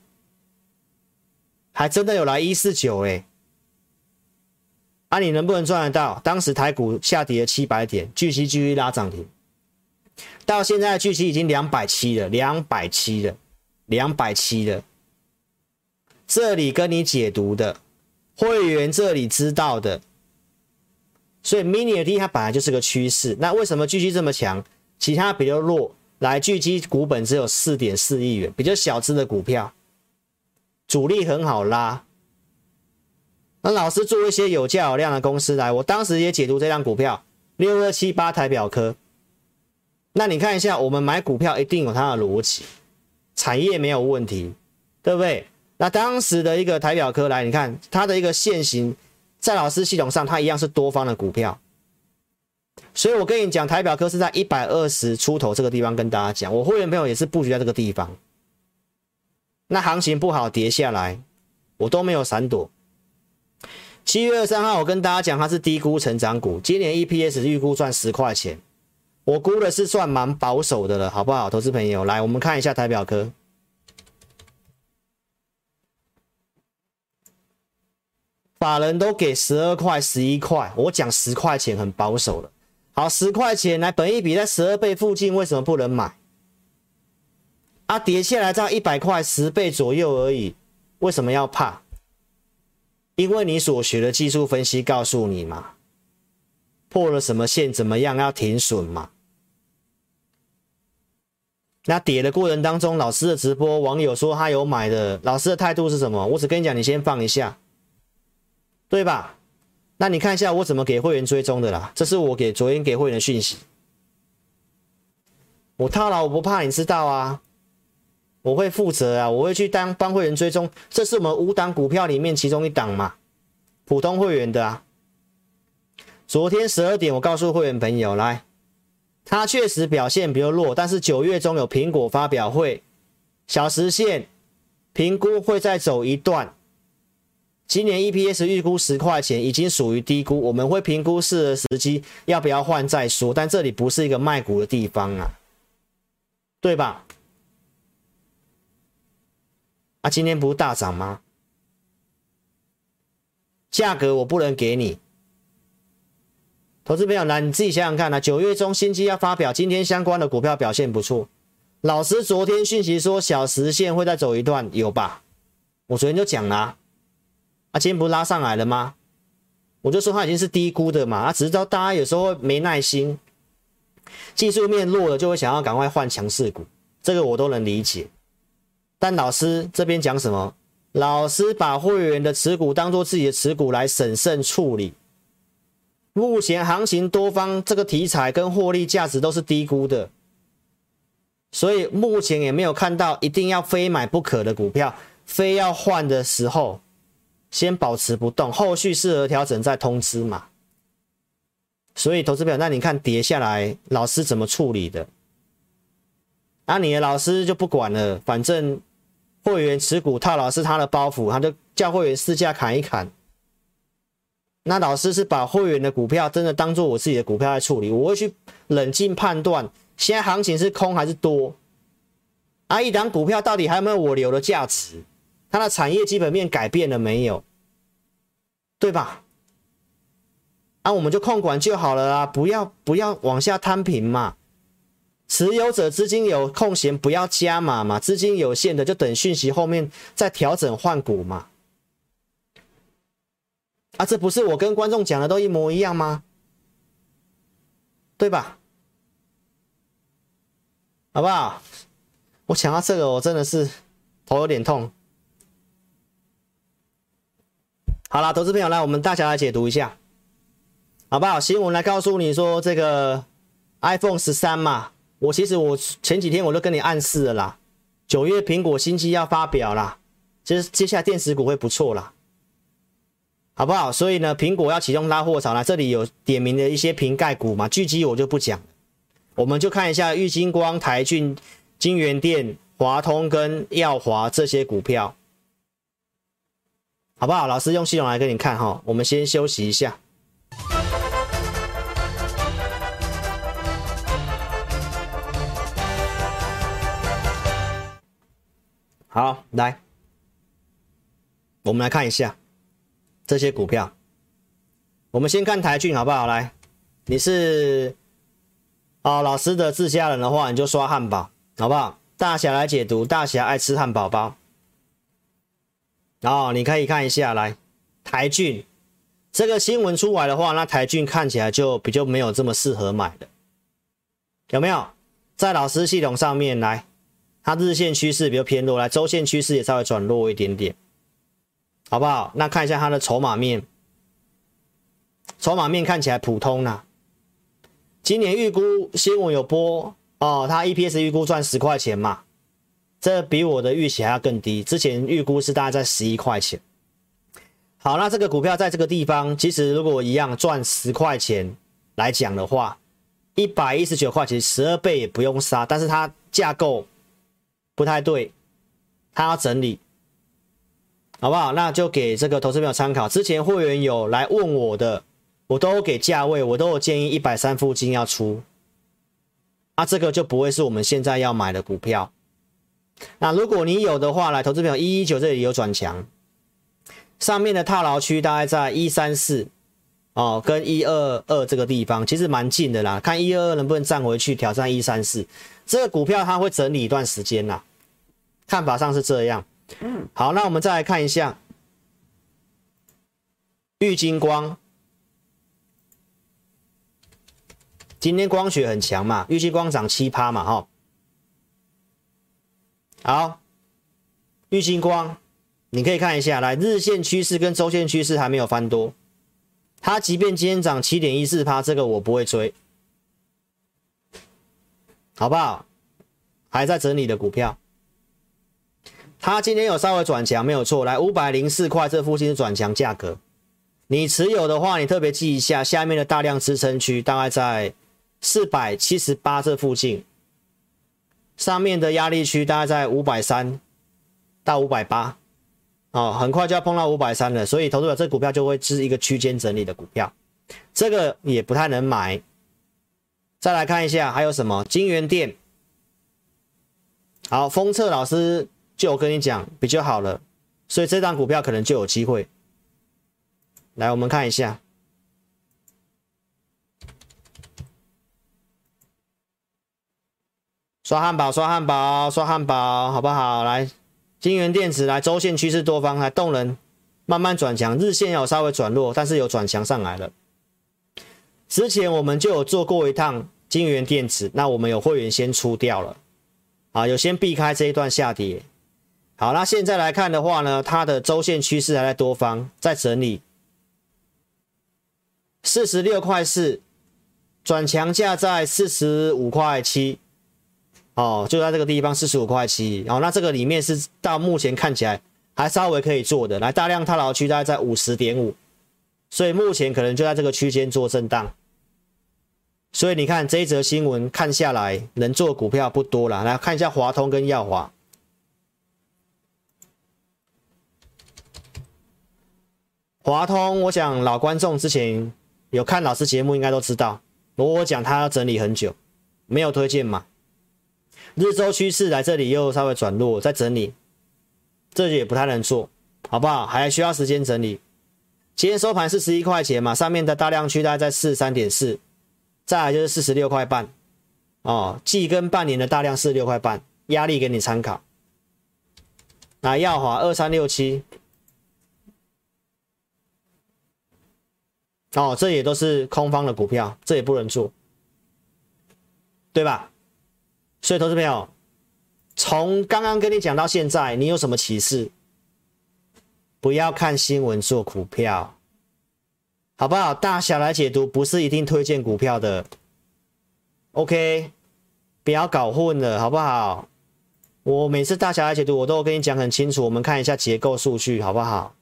还真的有来一四九哎，啊，你能不能赚得到？当时台股下跌了七百点，巨基继续拉涨停，到现在巨基已经两百七了，两百七了，两百七了。这里跟你解读的会员这里知道的，所以 mini LED 它本来就是个趋势。那为什么巨基这么强？其他比较弱。来，巨基股本只有四点四亿元，比较小资的股票，主力很好拉。那老师做一些有价有量的公司来，我当时也解读这张股票六二七八台表科。那你看一下，我们买股票一定有它的逻辑，产业没有问题，对不对？那当时的一个台表科来，你看它的一个线型，在老师系统上，它一样是多方的股票。所以我跟你讲，台表科是在一百二十出头这个地方跟大家讲，我会员朋友也是布局在这个地方。那行情不好跌下来，我都没有闪躲。七月二三号，我跟大家讲，它是低估成长股，今年 EPS 预估赚十块钱，我估的是算蛮保守的了，好不好？投资朋友，来，我们看一下台表科，法人都给十二块、十一块，我讲十块钱很保守了。好，十块钱来，本一笔在十二倍附近，为什么不能买？啊，跌下来在一百块，十倍左右而已，为什么要怕？因为你所学的技术分析告诉你嘛，破了什么线怎么样要停损嘛。那跌的过程当中，老师的直播网友说他有买的，老师的态度是什么？我只跟你讲，你先放一下，对吧？那你看一下我怎么给会员追踪的啦，这是我给昨天给会员的讯息。我套牢我不怕，你知道啊？我会负责啊，我会去当帮会员追踪。这是我们五档股票里面其中一档嘛，普通会员的啊。昨天十二点我告诉会员朋友来，他确实表现比较弱，但是九月中有苹果发表会，小时线评估会再走一段。今年 EPS 预估十块钱，已经属于低估，我们会评估适合时机要不要换再说。但这里不是一个卖股的地方啊，对吧？啊，今天不是大涨吗？价格我不能给你，投资朋友来，你自己想想看啊。九月中新机要发表，今天相关的股票表现不错。老师昨天讯息说小时线会再走一段，有吧？我昨天就讲了啊。啊，今天不是拉上来了吗？我就说它已经是低估的嘛。啊，只知道大家有时候会没耐心，技术面弱了就会想要赶快换强势股，这个我都能理解。但老师这边讲什么？老师把会员的持股当做自己的持股来审慎处理。目前行情多方这个题材跟获利价值都是低估的，所以目前也没有看到一定要非买不可的股票，非要换的时候。先保持不动，后续适合调整再通知嘛。所以投资表，那你看跌下来，老师怎么处理的？那、你的老师就不管了，反正会员持股套牢是他的包袱，他就叫会员试价砍一砍。那老师是把会员的股票真的当做我自己的股票来处理，我会去冷静判断，现在行情是空还是多？啊，一档股票到底还有没有我留的价值？它的产业基本面改变了没有？对吧？啊，我们就控管就好了啦，不要不要往下摊平嘛。持有者资金有空闲不要加码嘛，资金有限的就等讯息后面再调整换股嘛。啊，这不是我跟观众讲的都一模一样吗？对吧？好不好？我讲到这个，我真的是头有点痛。好了，投资朋友来，我们大家来解读一下，好不好？新闻来告诉你说，这个 iPhone 十三嘛。我其实我前几天我都跟你暗示了啦，九月苹果新机要发表啦，其实接下来电子股会不错啦，好不好？所以呢，苹果要启动拉货潮，那这里有点名的一些瓶盖股嘛，巨基我就不讲，我们就看一下玉金光、台俊、京元电、华通跟耀华这些股票，好不好？老师用系统来给你看哈，我们先休息一下。好，来，我们来看一下这些股票。我们先看台俊好不好？来，你是哦老师的自家人的话，你就刷汉堡好不好？大侠来解读，大侠爱吃汉堡包。然后你可以看一下，来台俊这个新闻出来的话，那台俊看起来就比较没有这么适合买的，有没有？在老师系统上面来。它日线趋势比较偏弱，来周线趋势也稍微转弱一点点，好不好？那看一下它的筹码面，筹码面看起来普通啦。今年预估新闻有播哦，它 EPS 预估赚十块钱嘛，这比我的预期还要更低。之前预估是大概在十一块钱。好，那这个股票在这个地方，其实如果一样赚十块钱来讲的话，一百一十九块钱，十二倍也不用杀，但是它架构。不太对，它要整理，好不好？那就给这个投资朋友参考。之前会员有来问我的，我都给价位，我都有建议一百三附近要出，啊，这个就不会是我们现在要买的股票。那如果你有的话，来投资朋友一一九这里有转强，上面的套牢区大概在一三四哦，跟一二二这个地方其实蛮近的啦，看一二二能不能站回去挑战一三四。这个股票它会整理一段时间呐，看法上是这样。嗯，好，那我们再来看一下玉金光，今天光学很强嘛，玉晶光涨七趴嘛，哈。好，玉晶光，你可以看一下，来日线趋势跟周线趋势还没有翻多，它即便今天涨七点一四趴，这个我不会追。好不好？还在整理的股票，它今天有稍微转强，没有错。来五百零四块这附近是转强价格，你持有的话，你特别记一下，下面的大量支撑区大概在四百七十八这附近，上面的压力区大概在五百三到五百八，哦，很快就要碰到五百三了，所以投资者这股票就会是一个区间整理的股票，这个也不太能买。再来看一下还有什么？金源电，好，封测老师就跟你讲比较好了，所以这档股票可能就有机会。来，我们看一下，刷汉堡，刷汉堡，刷汉堡，好不好？来，金源电子来，周线趋势多方，来动能慢慢转强，日线有稍微转弱，但是有转强上来了。之前我们就有做过一趟金源电子，那我们有会员先出掉了，啊，有先避开这一段下跌。好，那现在来看的话呢，它的周线趋势还在多方，在整理，四十六块四，转强价在四十五块七，哦，就在这个地方四十五块七，然后那这个里面是到目前看起来还稍微可以做的，来大量套牢区大概在五十点五，所以目前可能就在这个区间做震荡。所以你看这一则新闻看下来，能做股票不多了。来看一下华通跟耀华。华通，我想老观众之前有看老师节目，应该都知道，我讲它要整理很久，没有推荐嘛。日周趋势来这里又稍微转弱，再整理，这也不太能做，好不好？还需要时间整理。今天收盘是十一块钱嘛，上面的大量区大概在四十三点四。再来就是四十六块半，哦，季跟半年的大量四十六块半，压力给你参考。那耀华二三六七，哦，这也都是空方的股票，这也不能做，对吧？所以，投资朋友，从刚刚跟你讲到现在，你有什么启示？不要看新闻做股票，好不好？大侠来解读不是一定推荐股票的，OK，不要搞混了，好不好？我每次大侠来解读，我都跟你讲很清楚。我们看一下结构数据，好不好？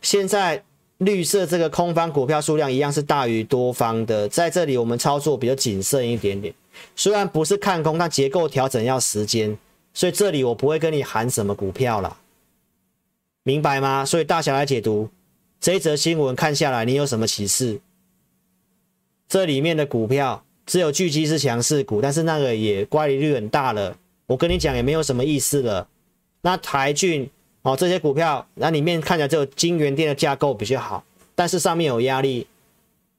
现在绿色这个空方股票数量一样是大于多方的，在这里我们操作比较谨慎一点点。虽然不是看空，但结构调整要时间，所以这里我不会跟你喊什么股票了，明白吗？所以大侠来解读这一则新闻，看下来你有什么启示？这里面的股票。只有巨基是强势股，但是那个也乖离率很大了。我跟你讲也没有什么意思了。那台郡哦这些股票，那里面看起来只有金元店的架构比较好，但是上面有压力，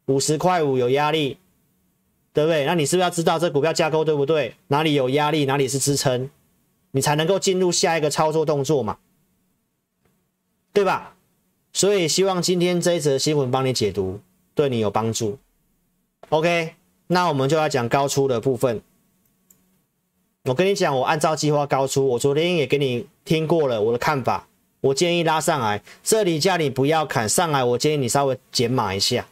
五十块五有压力，对不对？那你是不是要知道这股票架构对不对？哪里有压力，哪里是支撑，你才能够进入下一个操作动作嘛，对吧？所以希望今天这一则新闻帮你解读，对你有帮助。OK。那我们就要讲高出的部分。我跟你讲，我按照计划高出。我昨天也给你听过了我的看法。我建议拉上来，这里叫你不要砍上来。我建议你稍微减码一下。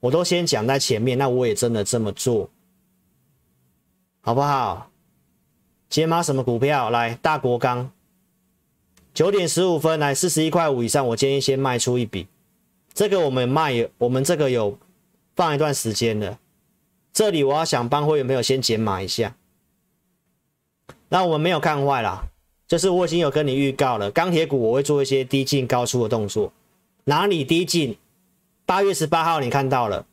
我都先讲在前面，那我也真的这么做，好不好？减码什么股票？来，大国钢，九点十五分来四十一块五以上，我建议先卖出一笔。这个我们卖，我们这个有。放一段时间了，这里我要想帮会员朋友先减码一下。那我们没有看坏啦，就是我已经有跟你预告了，钢铁股我会做一些低进高出的动作。哪里低进？八月十八号你看到了，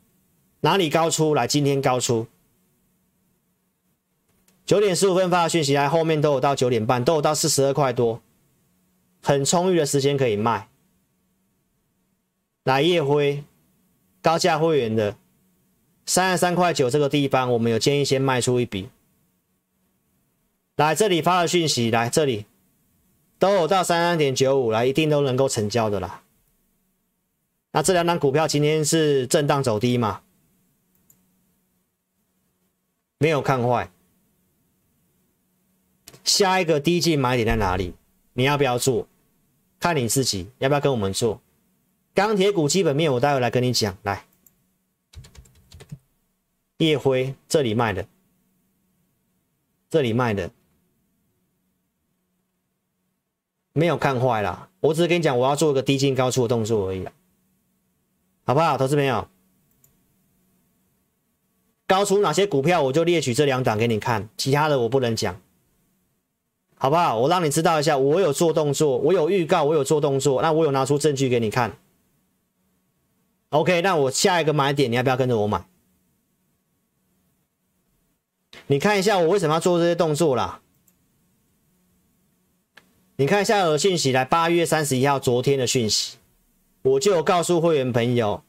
哪里高出？来，今天高出。九点十五分发的讯息，来后面都有到九点半，都有到四十二块多，很充裕的时间可以卖。来夜辉。高价会员的三十三块九这个地方，我们有建议先卖出一笔。来这里发了讯息，来这里都有到三三点九五，来一定都能够成交的啦。那这两档股票今天是震荡走低嘛？没有看坏。下一个低进买点在哪里？你要不要做？看你自己要不要跟我们做。钢铁股基本面，我待会来跟你讲。来，夜辉这里卖的，这里卖的，没有看坏啦。我只是跟你讲，我要做一个低进高出的动作而已，好不好？投资朋友，高出哪些股票，我就列举这两档给你看，其他的我不能讲，好不好？我让你知道一下，我有做动作，我有预告，我有做动作，那我有拿出证据给你看。OK，那我下一个买点，你要不要跟着我买？你看一下我为什么要做这些动作啦？你看一下我的讯息，来八月三十一号昨天的讯息，我就有告诉会员朋友，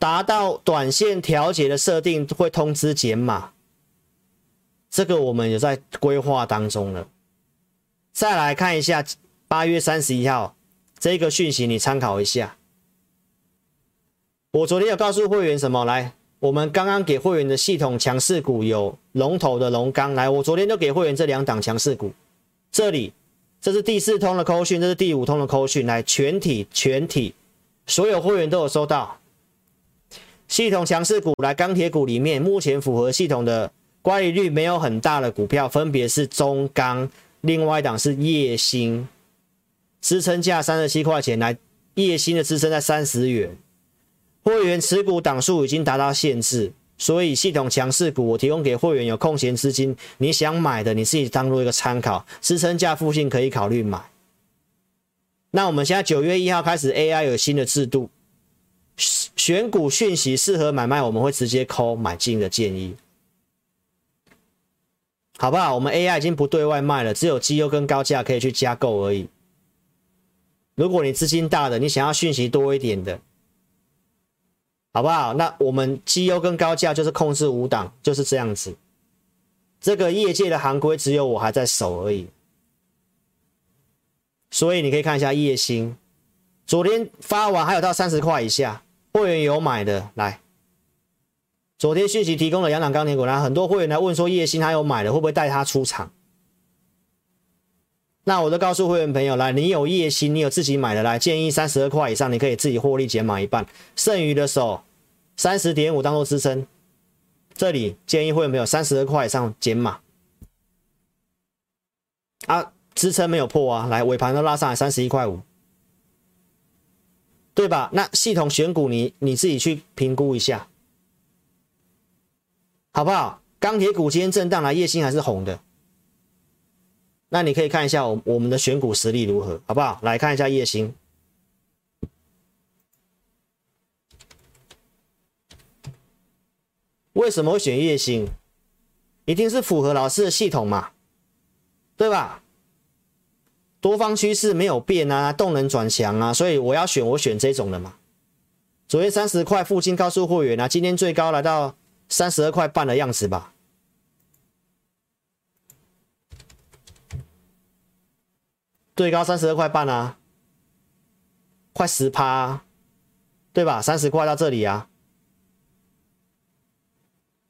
达到短线调节的设定会通知减码，这个我们有在规划当中了。再来看一下八月三十一号这个讯息，你参考一下。我昨天有告诉会员什么？来，我们刚刚给会员的系统强势股有龙头的龙钢。来，我昨天就给会员这两档强势股。这里，这是第四通的扣讯，这是第五通的扣讯。来，全体全体所有会员都有收到。系统强势股，来钢铁股里面，目前符合系统的乖离率没有很大的股票，分别是中钢，另外一档是烨兴，支撑价三十七块钱。来，烨兴的支撑在三十元。会员持股档数已经达到限制，所以系统强势股我提供给会员有空闲资金，你想买的你自己当做一个参考，支撑价附近可以考虑买。那我们现在九月一号开始，AI 有新的制度，选股讯息适合买卖，我们会直接扣买进的建议，好不好？我们 AI 已经不对外卖了，只有绩优跟高价可以去加购而已。如果你资金大的，你想要讯息多一点的。好不好？那我们绩优跟高价就是控制五档，就是这样子。这个业界的行规只有我还在守而已。所以你可以看一下叶星，昨天发完还有到三十块以下，会员有买的来。昨天讯息提供了阳档钢铁股，然后很多会员来问说叶星他有买的，会不会带他出场？那我就告诉会员朋友来，你有叶星，你有自己买的来，建议三十二块以上，你可以自己获利减码一半，剩余的手三十点五当做支撑。这里建议会员朋友三十二块以上减码啊，支撑没有破啊，来尾盘都拉上来三十一块五，对吧？那系统选股你你自己去评估一下，好不好？钢铁股今天震荡来，叶星还是红的。那你可以看一下我我们的选股实力如何，好不好？来看一下叶星，为什么会选叶星？一定是符合老师的系统嘛，对吧？多方趋势没有变啊，动能转强啊，所以我要选我选这种的嘛。昨天三十块附近告诉会员啊，今天最高来到三十二块半的样子吧。最高三十二块半啊，快十趴，对吧？三十块到这里啊，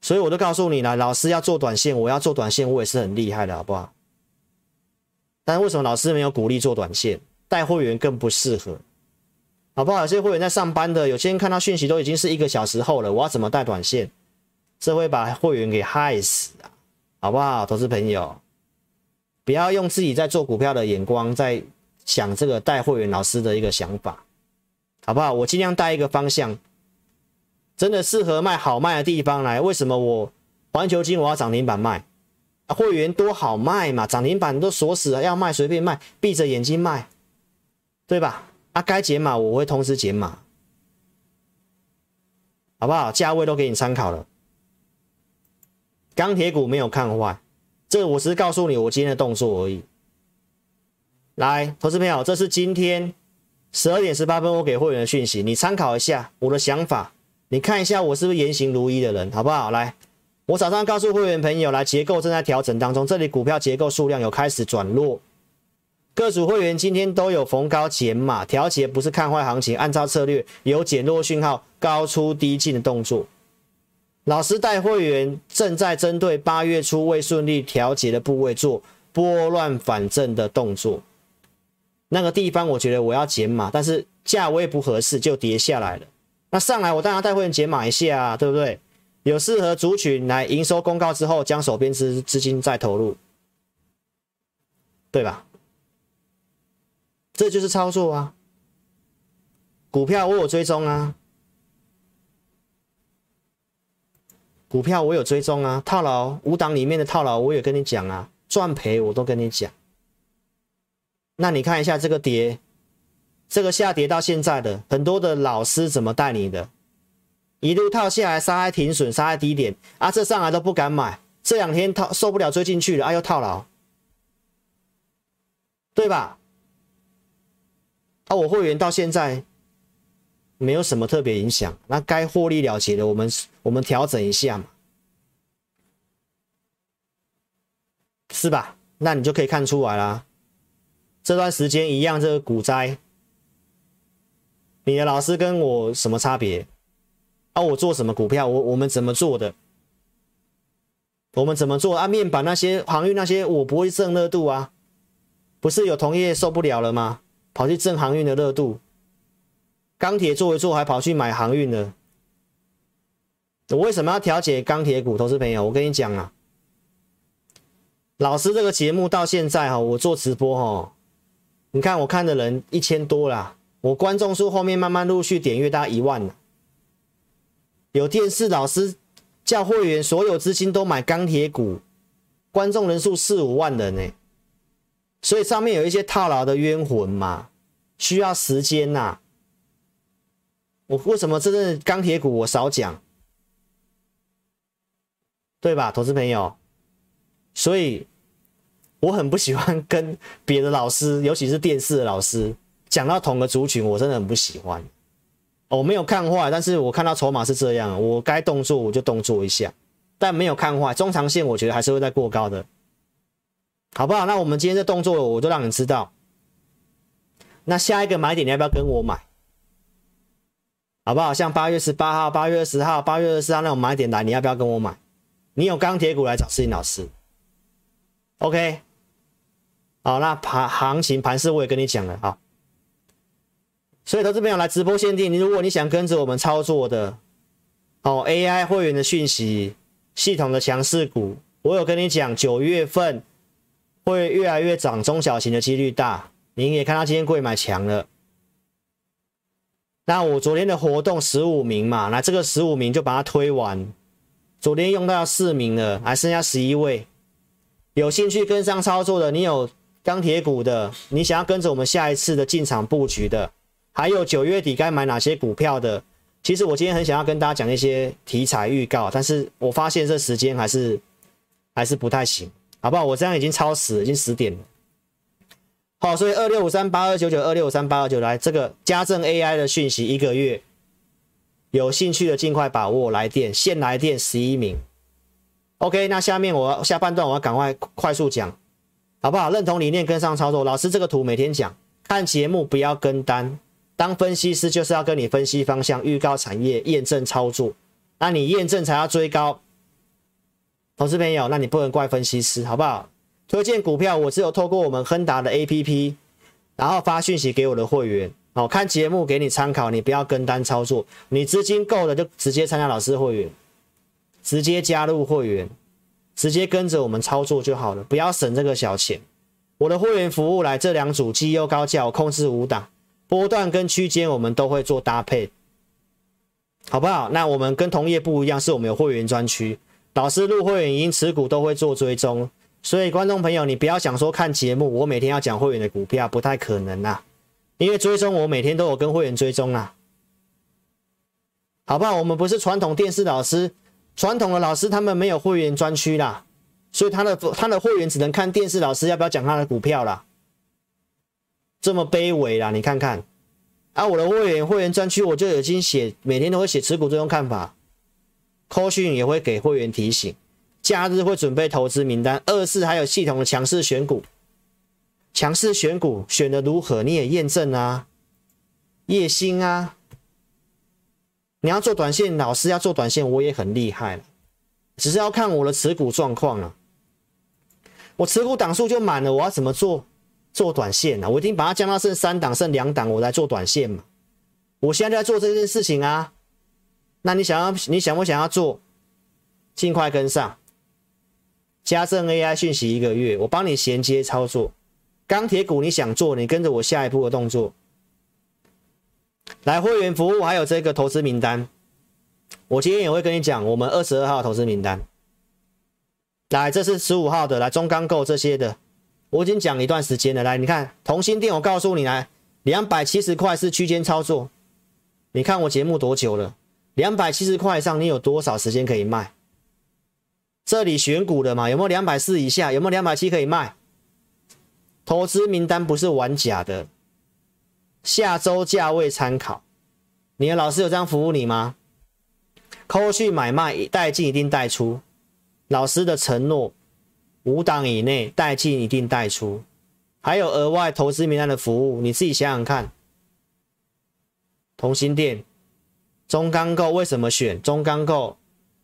所以我都告诉你了，老师要做短线，我要做短线，我也是很厉害的，好不好？但为什么老师没有鼓励做短线？带会员更不适合，好不好？有些会员在上班的，有些人看到讯息都已经是一个小时后了，我要怎么带短线？这会把会员给害死啊，好不好？投资朋友。不要用自己在做股票的眼光在想这个带会员老师的一个想法，好不好？我尽量带一个方向，真的适合卖好卖的地方来。为什么我环球金我要涨停板卖？会员多好卖嘛，涨停板都锁死了，要卖随便卖，闭着眼睛卖，对吧？啊，该解码我会通知解码，好不好？价位都给你参考了，钢铁股没有看坏。这我只是告诉你我今天的动作而已。来，投资朋友，这是今天十二点十八分我给会员的讯息，你参考一下我的想法，你看一下我是不是言行如一的人，好不好？来，我早上告诉会员朋友，来，结构正在调整当中，这里股票结构数量有开始转弱，各组会员今天都有逢高减码调节，不是看坏行情，按照策略有减弱讯号，高出低进的动作。老师带会员正在针对八月初未顺利调节的部位做拨乱反正的动作，那个地方我觉得我要减码，但是价位不合适就跌下来了。那上来我当然带会员减码一下啊，对不对？有适合族群来营收公告之后，将手边资资金再投入，对吧？这就是操作啊，股票我有追踪啊。股票我有追踪啊，套牢五档里面的套牢我也跟你讲啊，赚赔我都跟你讲。那你看一下这个跌，这个下跌到现在的很多的老师怎么带你的？一路套下来，杀在停损，杀在低点啊，这上来都不敢买，这两天套受不了追进去了，啊又套牢，对吧？啊，我会员到现在。没有什么特别影响，那该获利了结的，我们我们调整一下嘛，是吧？那你就可以看出来啦。这段时间一样，这个股灾，你的老师跟我什么差别？啊，我做什么股票？我我们怎么做的？我们怎么做？啊，面板那些航运那些，我不会蹭热度啊，不是有同业受不了了吗？跑去蹭航运的热度。钢铁做一做，还跑去买航运了。我为什么要调节钢铁股？投资朋友，我跟你讲啊，老师这个节目到现在哈，我做直播哈，你看我看的人一千多啦，我观众数后面慢慢陆续点阅到一万了。有电视老师叫会员所有资金都买钢铁股，观众人数四五万人呢，所以上面有一些套牢的冤魂嘛，需要时间呐。我为什么这阵钢铁股我少讲，对吧，投资朋友？所以我很不喜欢跟别的老师，尤其是电视的老师讲到同个族群，我真的很不喜欢。我、没有看坏，但是我看到筹码是这样，我该动作我就动作一下，但没有看坏，中长线我觉得还是会再过高的，好不好？那我们今天的动作我都让你知道。那下一个买点你要不要跟我买？好不好？像八月十八号、八月二十号、八月二十四号那种买点来，你要不要跟我买？你有钢铁股来找思颖老师，OK？好，那盘行情盘势我也跟你讲了啊。所以投资朋友来直播限定，你如果你想跟着我们操作的，哦，AI 会员的讯息，系统的强势股，我有跟你讲，九月份会越来越涨，中小型的几率大。你也看到今天贵买强了。那我昨天的活动十五名嘛，那这个十五名就把它推完。昨天用到四名了，还剩下十一位。有兴趣跟上操作的，你有钢铁股的，你想要跟着我们下一次的进场布局的。还有九月底该买哪些股票的？其实我今天很想要跟大家讲一些题材预告，但是我发现这时间还是还是不太行，好不好？我这样已经超时，已经十点了。好，所以二六五三八二九九二六五三八二九来这个家政 AI 的讯息，一个月有兴趣的尽快把握来电，现来电十一名。OK，那下面我下半段我要赶快快速讲，好不好？认同理念跟上操作，老师这个图每天讲，看节目不要跟单。当分析师就是要跟你分析方向、预告产业、验证操作。那你验证才要追高，投资朋友，那你不能怪分析师，好不好？推荐股票，我只有透过我们亨达的 APP，然后发讯息给我的会员。好，看节目给你参考，你不要跟单操作。你资金够了就直接参加老师会员，直接加入会员，直接跟着我们操作就好了，不要省这个小钱。我的会员服务来这两组绩优高价，我控制五档。波段跟区间我们都会做搭配，好不好？那我们跟同业不一样，是我们有会员专区，老师入会员营持股都会做追踪，所以观众朋友，你不要想说看节目，我每天要讲会员的股票，不太可能呐，因为追踪我每天都有跟会员追踪啊，好不好？我们不是传统电视老师，传统的老师他们没有会员专区啦，所以他的他的会员只能看电视老师要不要讲他的股票啦。这么卑微啦，你看看啊！我的会员会员专区我就已经写，每天都会写持股追踪看法，扣讯也会给会员提醒，假日会准备投资名单，二是还有系统的强势选股，强势选股选的如何？你也验证啊，叶星啊，你要做短线，老师要做短线，我也很厉害了，只是要看我的持股状况了，我持股档数就满了，我要怎么做？做短线啊，我已经把它降到剩三档、剩两档，我来做短线嘛。我现在在做这件事情啊。那你想要，你想不想要做？尽快跟上。嘉正 AI 讯息一个月，我帮你衔接操作。钢铁股你想做，你跟着我下一步的动作。来会员服务还有这个投资名单，我今天也会跟你讲，我们二十二号投资名单。来，这是十五号的，来中钢构这些的。我已经讲一段时间了，来，你看同心店，我告诉你，来，两百七十块是区间操作。你看我节目多久了？两百七十块上，你有多少时间可以卖？这里选股的嘛，有没有两百四以下？有没有两百七可以卖？投资名单不是玩假的，下周价位参考。你的老师有这样服务你吗？扣去买卖带进一定带出，老师的承诺。五档以内带进一定带出，还有额外投资名单的服务，你自己想想看。同心店、中钢构为什么选中钢构？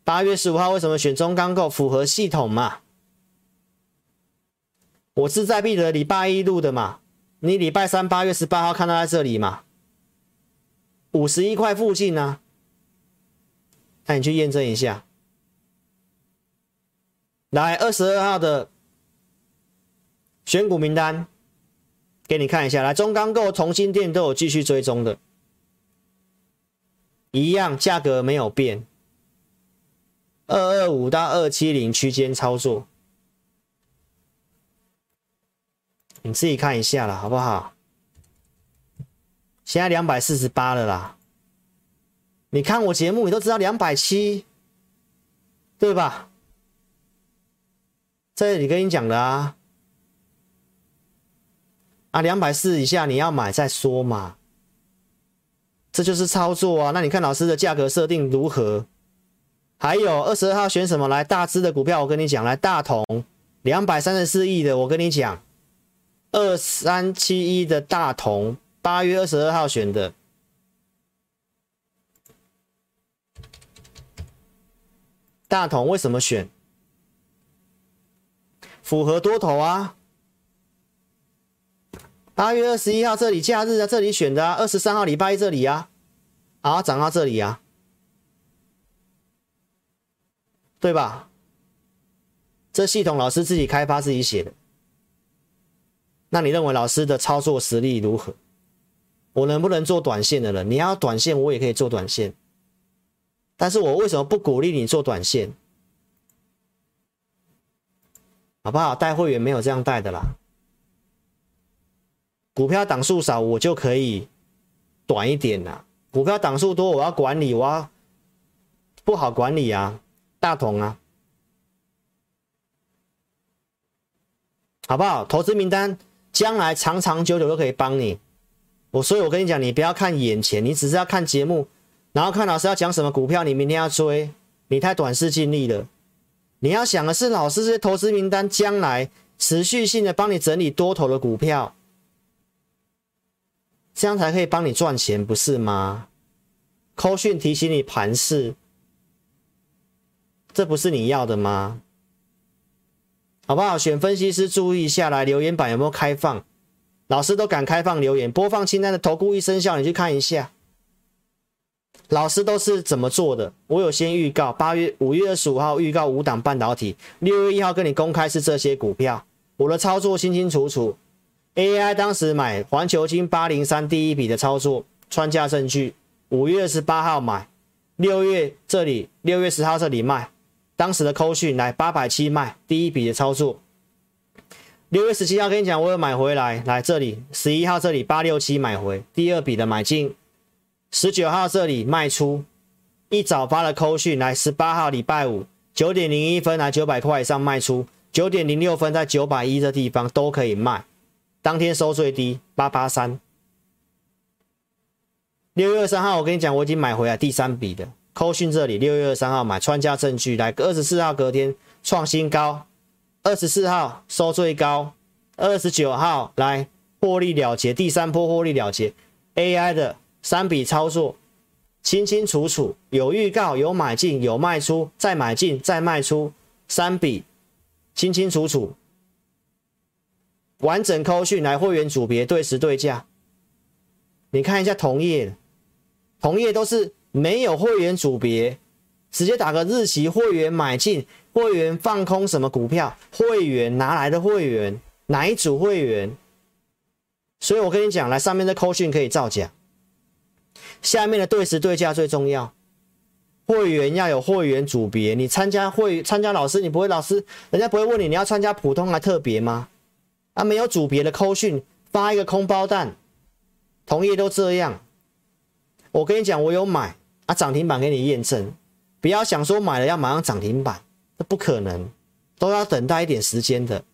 八月十五号为什么选中钢构？符合系统嘛？我是在必得礼拜一录的嘛？你礼拜三八月十八号看到在这里嘛？五十一块附近呢、那你去验证一下。来二十二号的选股名单，给你看一下。来中钢构、同心店都有继续追踪的，一样价格没有变，二二五到二七零区间操作，你自己看一下了，好不好？现在两百四十八了啦，你看我节目，你都知道两百七，对吧？这里跟你讲的啊，啊，两百四以下你要买再说嘛。这就是操作啊。那你看老师的价格设定如何？还有二十二号选什么？来大支的股票，我跟你讲，来大同两百三十四亿的，我跟你讲，二三七一的大同，八月二十二号选的。大同为什么选？符合多头啊！八月二十一号这里假日啊，这里选的啊，二十三号礼拜一这里啊，啊涨到这里啊，对吧？这系统老师自己开发自己写的，那你认为老师的操作实力如何？我能不能做短线的人？你要短线，我也可以做短线。但是我为什么不鼓励你做短线？好不好？带会员没有这样带的啦。股票档数少，我就可以短一点啦。股票档数多，我要管理，我要不好管理啊。大同啊，好不好？投资名单将来长长久久都可以帮你。我所以，我跟你讲，你不要看眼前，你只是要看节目。然后看老师要讲什么股票，你明天要追，你太短视近利了。你要想的是老师这些投资名单将来持续性的帮你整理多头的股票，这样才可以帮你赚钱，不是吗？扣讯提醒你盘势，这不是你要的吗？好不好？选分析师注意一下，来留言板有没有开放？老师都敢开放留言，播放清单的投顾一生效，你去看一下。老师都是怎么做的？我有先预告，八月五月二十五号预告五档半导体，六月一号跟你公开是这些股票，我的操作清清楚楚。AI 当时买环球金八零三第一笔的操作，穿价证据。五月二十八号买，六月这里六月十号这里卖，当时的扣讯来八百七卖第一笔的操作。六月十七号跟你讲，我有买回来，来这里十一号这里八六七买回第二笔的买进。十九号这里卖出，一早发了扣讯来，十八号礼拜五九点零一分来九百块以上卖出，九点零六分在九百一这地方都可以卖，当天收最低八八三。六月二三号我跟你讲，我已经买回来第三笔的扣讯这里，六月二三号买穿价证据来，二十四号隔天创新高，二十四号收最高，二十九号来获利了结，第三波获利了结，AI 的。三笔操作清清楚楚，有预告，有买进，有卖出，再买进，再卖出，三笔清清楚楚，完整扣讯来会员组别对时对价。你看一下同业，同业都是没有会员组别，直接打个日期，会员买进，会员放空什么股票，会员拿来的会员哪一组会员？所以我跟你讲，来上面的扣讯可以造假。下面的对时对价最重要，会员要有会员组别。你参加会参加老师，你不会老师，人家不会问你你要参加普通还特别吗？啊，没有组别的扣讯发一个空包弹，同业都这样。我跟你讲，我有买啊，涨停板给你验证。不要想说买了要马上涨停板，这不可能，都要等待一点时间的，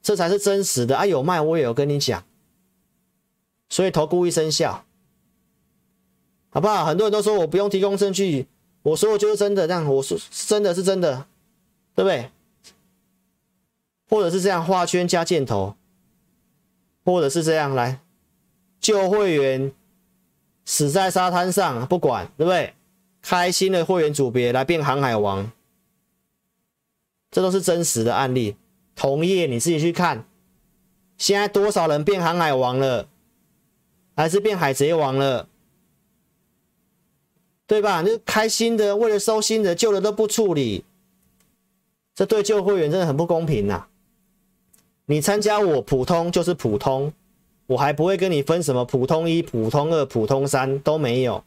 这才是真实的啊。有卖我也有跟你讲，所以投顾一生效。好不好？很多人都说我不用提供证据，我说我就是真的，这样我说真的是真的，对不对？或者是这样画圈加箭头，或者是这样来旧会员死在沙滩上，不管对不对？开新的会员组别来变航海王，这都是真实的案例。同业你自己去看，现在多少人变航海王了，还是变海贼王了？对吧？就开新的，为了收新的，旧的都不处理，这对旧会员真的很不公平呐、啊！你参加我普通就是普通，我还不会跟你分什么普通一、普通二、普通三都没有。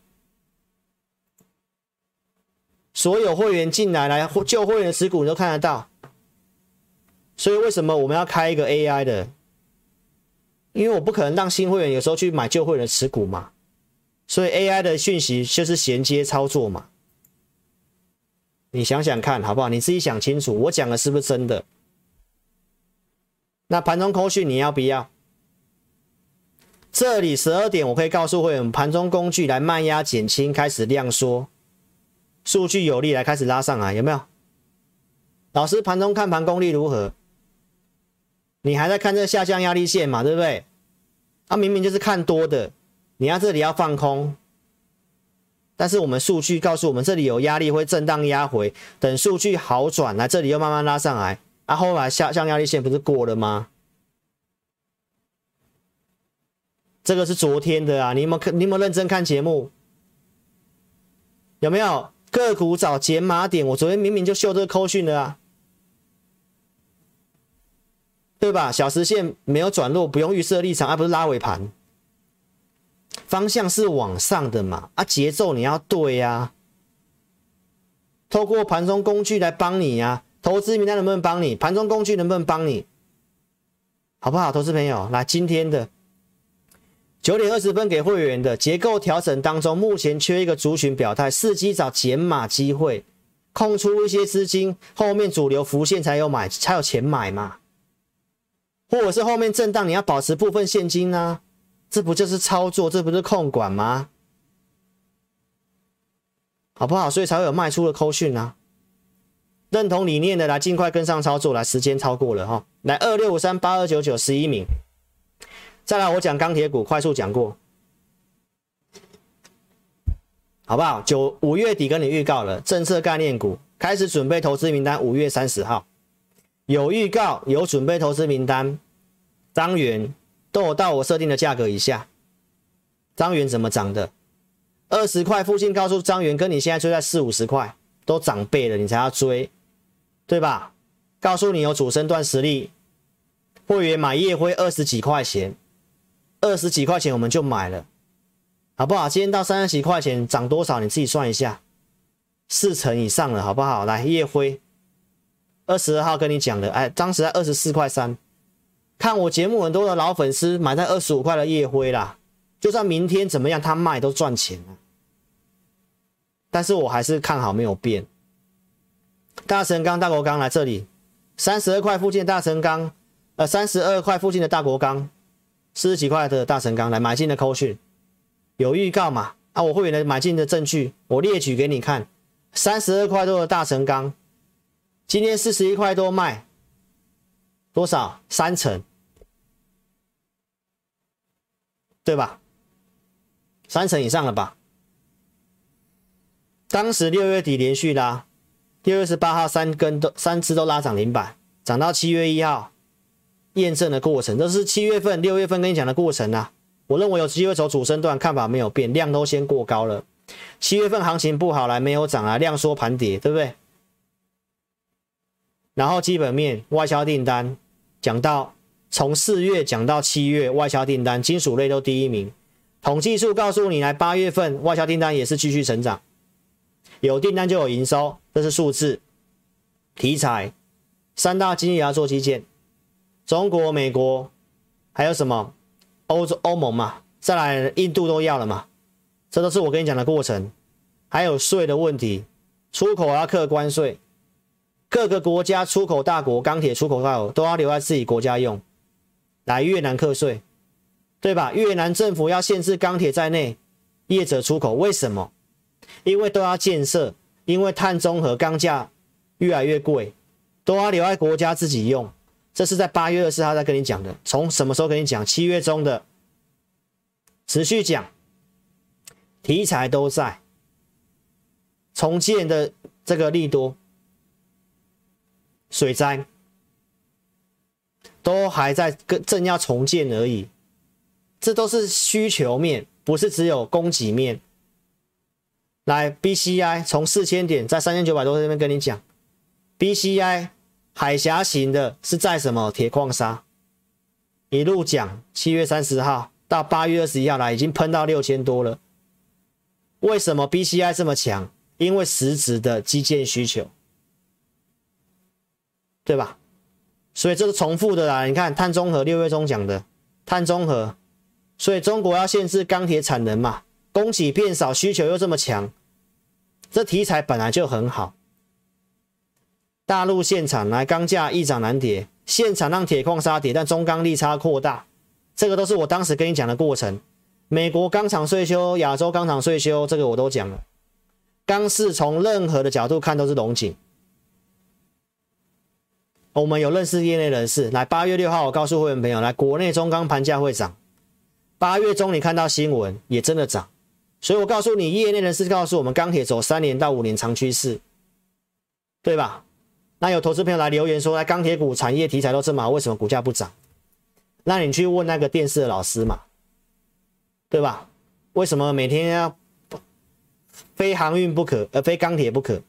所有会员进来来旧会员持股你都看得到，所以为什么我们要开一个 AI 的？因为我不可能让新会员有时候去买旧会员持股嘛。所以 AI 的讯息就是衔接操作嘛，你想想看好不好？你自己想清楚，我讲的是不是真的？那盘中扣讯你要不要？这里十二点我可以告诉会员，盘中工具来慢压减轻，开始量缩，数据有利来开始拉上来，有没有？老师盘中看盘功力如何？你还在看这下降压力线嘛？对不对？啊，明明就是看多的，你要这里要放空，但是我们数据告诉我们这里有压力会震荡压回，等数据好转来这里又慢慢拉上来，啊，后来下降压力线不是过了吗？这个是昨天的啊，你有没有看？你有没有认真看节目？有没有个股找减码点？我昨天明明就秀这个扣讯的啊，对吧？小时线没有转弱，不用预设立场，而、不是拉尾盘，方向是往上的嘛？啊，节奏你要对呀、啊，透过盘中工具来帮你呀、啊，投资名单能不能帮你？盘中工具能不能帮你？好不好，投资朋友？来，今天的。九点二十分给会员的结构调整当中，目前缺一个族群表态，伺机找减码机会，空出一些资金，后面主流浮现才有买，才有钱买嘛。或者是后面震荡，你要保持部分现金呢、啊？这不就是操作？这不是控管吗？好不好？所以才会有卖出的扣讯啊。认同理念的来尽快跟上操作，来时间超过了哈，来二六五三八二九九十一名。再来，我讲钢铁股，快速讲过，好不好？九五月底跟你预告了，政策概念股开始准备投资名单，五月三十号有预告，有准备投资名单，张元都有到我设定的价格以下。张元怎么涨的？二十块附近，告诉张元，跟你现在追在四五十块，都涨倍了，你才要追，对吧？告诉你有主升段实力，会员买夜辉二十几块钱。二十几块钱我们就买了，好不好？今天到三十几块钱，涨多少？你自己算一下，四成以上了，好不好？来，烨辉，二十二号跟你讲的，哎，当时在二十四块三，看我节目很多的老粉丝买在二十五块的烨辉啦，就算明天怎么样，他卖都赚钱了。但是我还是看好，没有变。大神钢、大国钢来这里，三十二块附近大神钢，呃，三十二块附近的大国钢。四十几块的大神钢来买进的扣讯有预告嘛？啊，我会员的买进的证据我列举给你看。三十二块多的大神钢，今天四十一块多卖，多少？三成，对吧？三成以上了吧？当时六月底连续拉，六月十八号三根都三次都拉涨停板，涨到七月一号。验证的过程，这是七月份、六月份跟你讲的过程啊。我认为有机会走主升段，看法没有变，量都先过高了。七月份行情不好来，没有涨啊，量缩盘跌，对不对？然后基本面外销订单讲到，从四月讲到七月，外销订单金属类都第一名。统计数告诉你，来八月份外销订单也是继续成长，有订单就有营收，这是数字。题材三大经济也要做基建。中国、美国还有什么？欧洲、欧盟嘛，再来印度都要了嘛，这都是我跟你讲的过程。还有税的问题，出口要课关税，各个国家出口大国钢铁出口大国都要留在自己国家用。来越南课税，对吧？越南政府要限制钢铁在内业者出口，为什么？因为都要建设，因为碳中和钢价越来越贵，都要留在国家自己用。这是在八月二十四号在跟你讲的，从什么时候跟你讲？七月中的，持续讲，题材都在，重建的这个利多，水灾都还在跟正要重建而已，这都是需求面，不是只有供给面。来，BCI 从四千点在三千九百多这边跟你讲，BCI。海峡型的是在什么铁矿砂？一路讲，七月三十号到八月二十一号来，已经喷到六千多了。为什么 BCI 这么强？因为实质的基建需求，对吧？所以这个重复的啦。你看碳中和六月中讲的碳中和，所以中国要限制钢铁产能嘛，供给变少，需求又这么强，这题材本来就很好。大陆现场来钢价易涨难跌，现场让铁矿砂跌，但中钢利差扩大，这个都是我当时跟你讲的过程。美国钢厂税修，亚洲钢厂税修，这个我都讲了。钢市从任何的角度看都是龙井。我们有认识业内人士，来八月六号，我告诉会员朋友，来国内中钢盘价会涨。八月中你看到新闻也真的涨，所以我告诉你，业内人士告诉我们，钢铁走三年到五年长趋势，对吧？那有投资朋友来留言说，哎钢铁股产业题材都这么好，为什么股价不涨？那你去问那个电视的老师嘛。对吧？为什么每天要非航运不可，而非钢铁不可？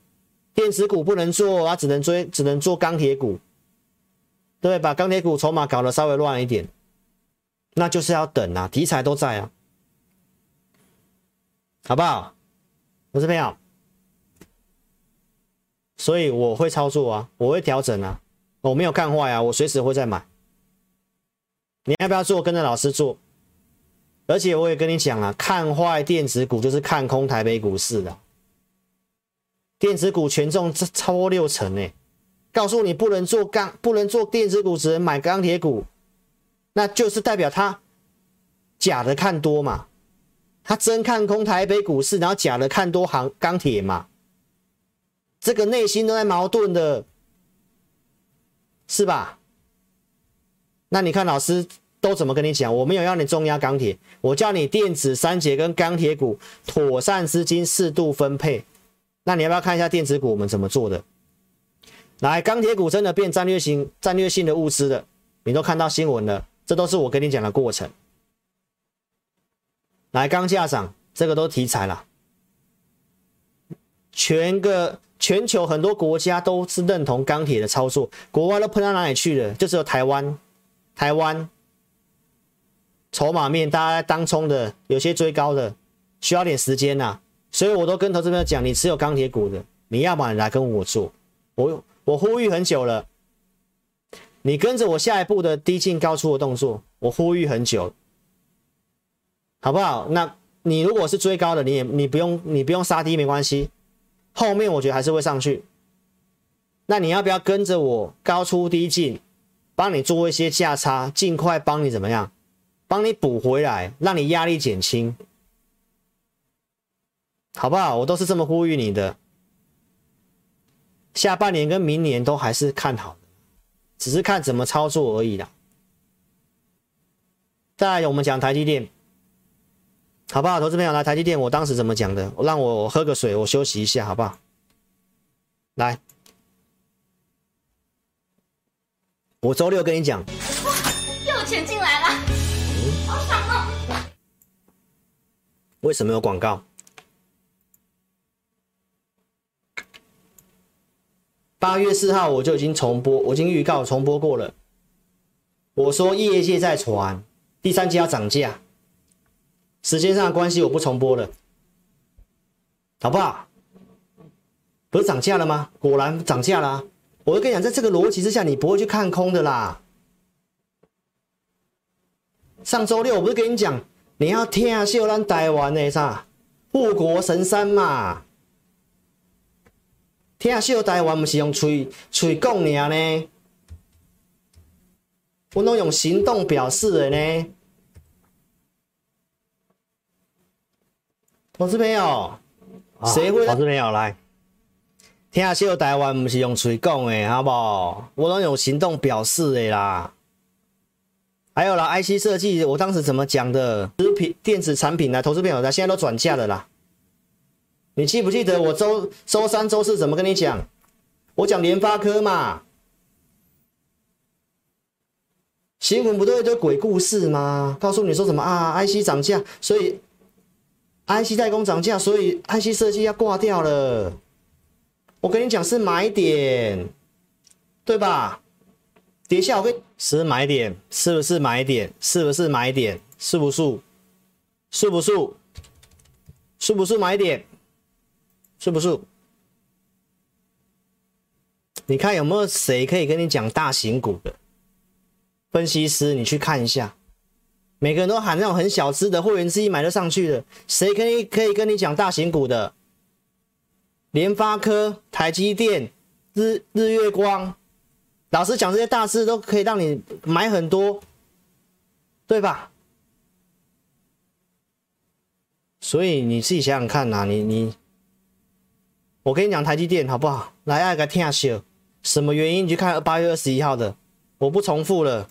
电子股不能做，啊，只能追，只能做钢铁股，对，把钢铁股筹码搞得稍微乱一点，那就是要等啊，题材都在啊，好不好？我这边啊，所以我会操作啊，我会调整啊，我没有看坏啊，我随时会再买。你要不要做？跟着老师做。而且我也跟你讲了，看坏电子股就是看空台北股市的。电子股权重超过六成诶，告诉你不能做钢，不能做电子股，只能买钢铁股，那就是代表他假的看多嘛，他真看空台北股市，然后假的看多行钢铁嘛，这个内心都在矛盾的，是吧？那你看老师。都怎么跟你讲？我没有要你重压钢铁，我叫你电子三节跟钢铁股妥善资金适度分配。那你要不要看一下电子股我们怎么做的？来，钢铁股真的变战略性、战略性的物资了，你都看到新闻了，这都是我跟你讲的过程。来，钢价涨，这个都题材了。全个全球很多国家都是认同钢铁的操作，国外都喷到哪里去了？就只有台湾，台湾。筹码面，大家当冲的，有些追高的，需要点时间呐、所以我都跟投资朋友讲，你持有钢铁股的，你要么你来跟我做，我我呼吁很久了，你跟着我下一步的低进高出的动作，我呼吁很久，好不好？那你如果是追高的，你也你不用你不用杀低没关系，后面我觉得还是会上去，那你要不要跟着我高出低进，帮你做一些价差，尽快帮你怎么样？帮你补回来，让你压力减轻，好不好？我都是这么呼吁你的。下半年跟明年都还是看好的，只是看怎么操作而已啦。再来，我们讲台积电，好不好？投资朋友来，台积电，我当时怎么讲的？让我喝个水，我休息一下，好不好？来，我周六跟你讲，哇，又有钱进来了。好爽哦为什么有广告？八月四号我就已经重播，我已经预告重播过了。我说业界在传第三季要涨价，时间上的关系我不重播了，好不好？不是涨价了吗？果然涨价了。我就跟你讲，在这个逻辑之下，你不会去看空的啦。上周六我不是跟你讲？你要听啊，秀兰台湾的啥护国神山嘛？听啊，秀台湾不是用嘴嘴讲尔呢？我都用行动表示的呢。投资朋友，谁会？投资朋友来，听啊，秀台湾不是用嘴讲的，好不好？我都用行动表示的啦。还有啦，IC 设计，我当时怎么讲的？食品电子产品呢？投资朋友呢？现在都转价了啦。你记不记得我周周三、周四怎么跟你讲？我讲联发科嘛，新闻不都一堆鬼故事吗？告诉你说什么啊？IC 涨价，所以 IC 代工涨价，所以 IC 设计要挂掉了。我跟你讲是买点，对吧？跌下我会是买点，是不是买点？是不是买点？是不是？是不是？是不是买点？是不是？你看有没有谁可以跟你讲大型股的分析师？你去看一下，每个人都喊那种很小资的会员自己买得上去的，谁可以可以跟你讲大型股的？联发科、台积电、日日月光。老师讲，这些大师都可以让你买很多，对吧？所以你自己想想看呐、啊，你你，我跟你讲台积电好不好？来爱个听秀，什么原因？你去看八月二十一号的，我不重复了。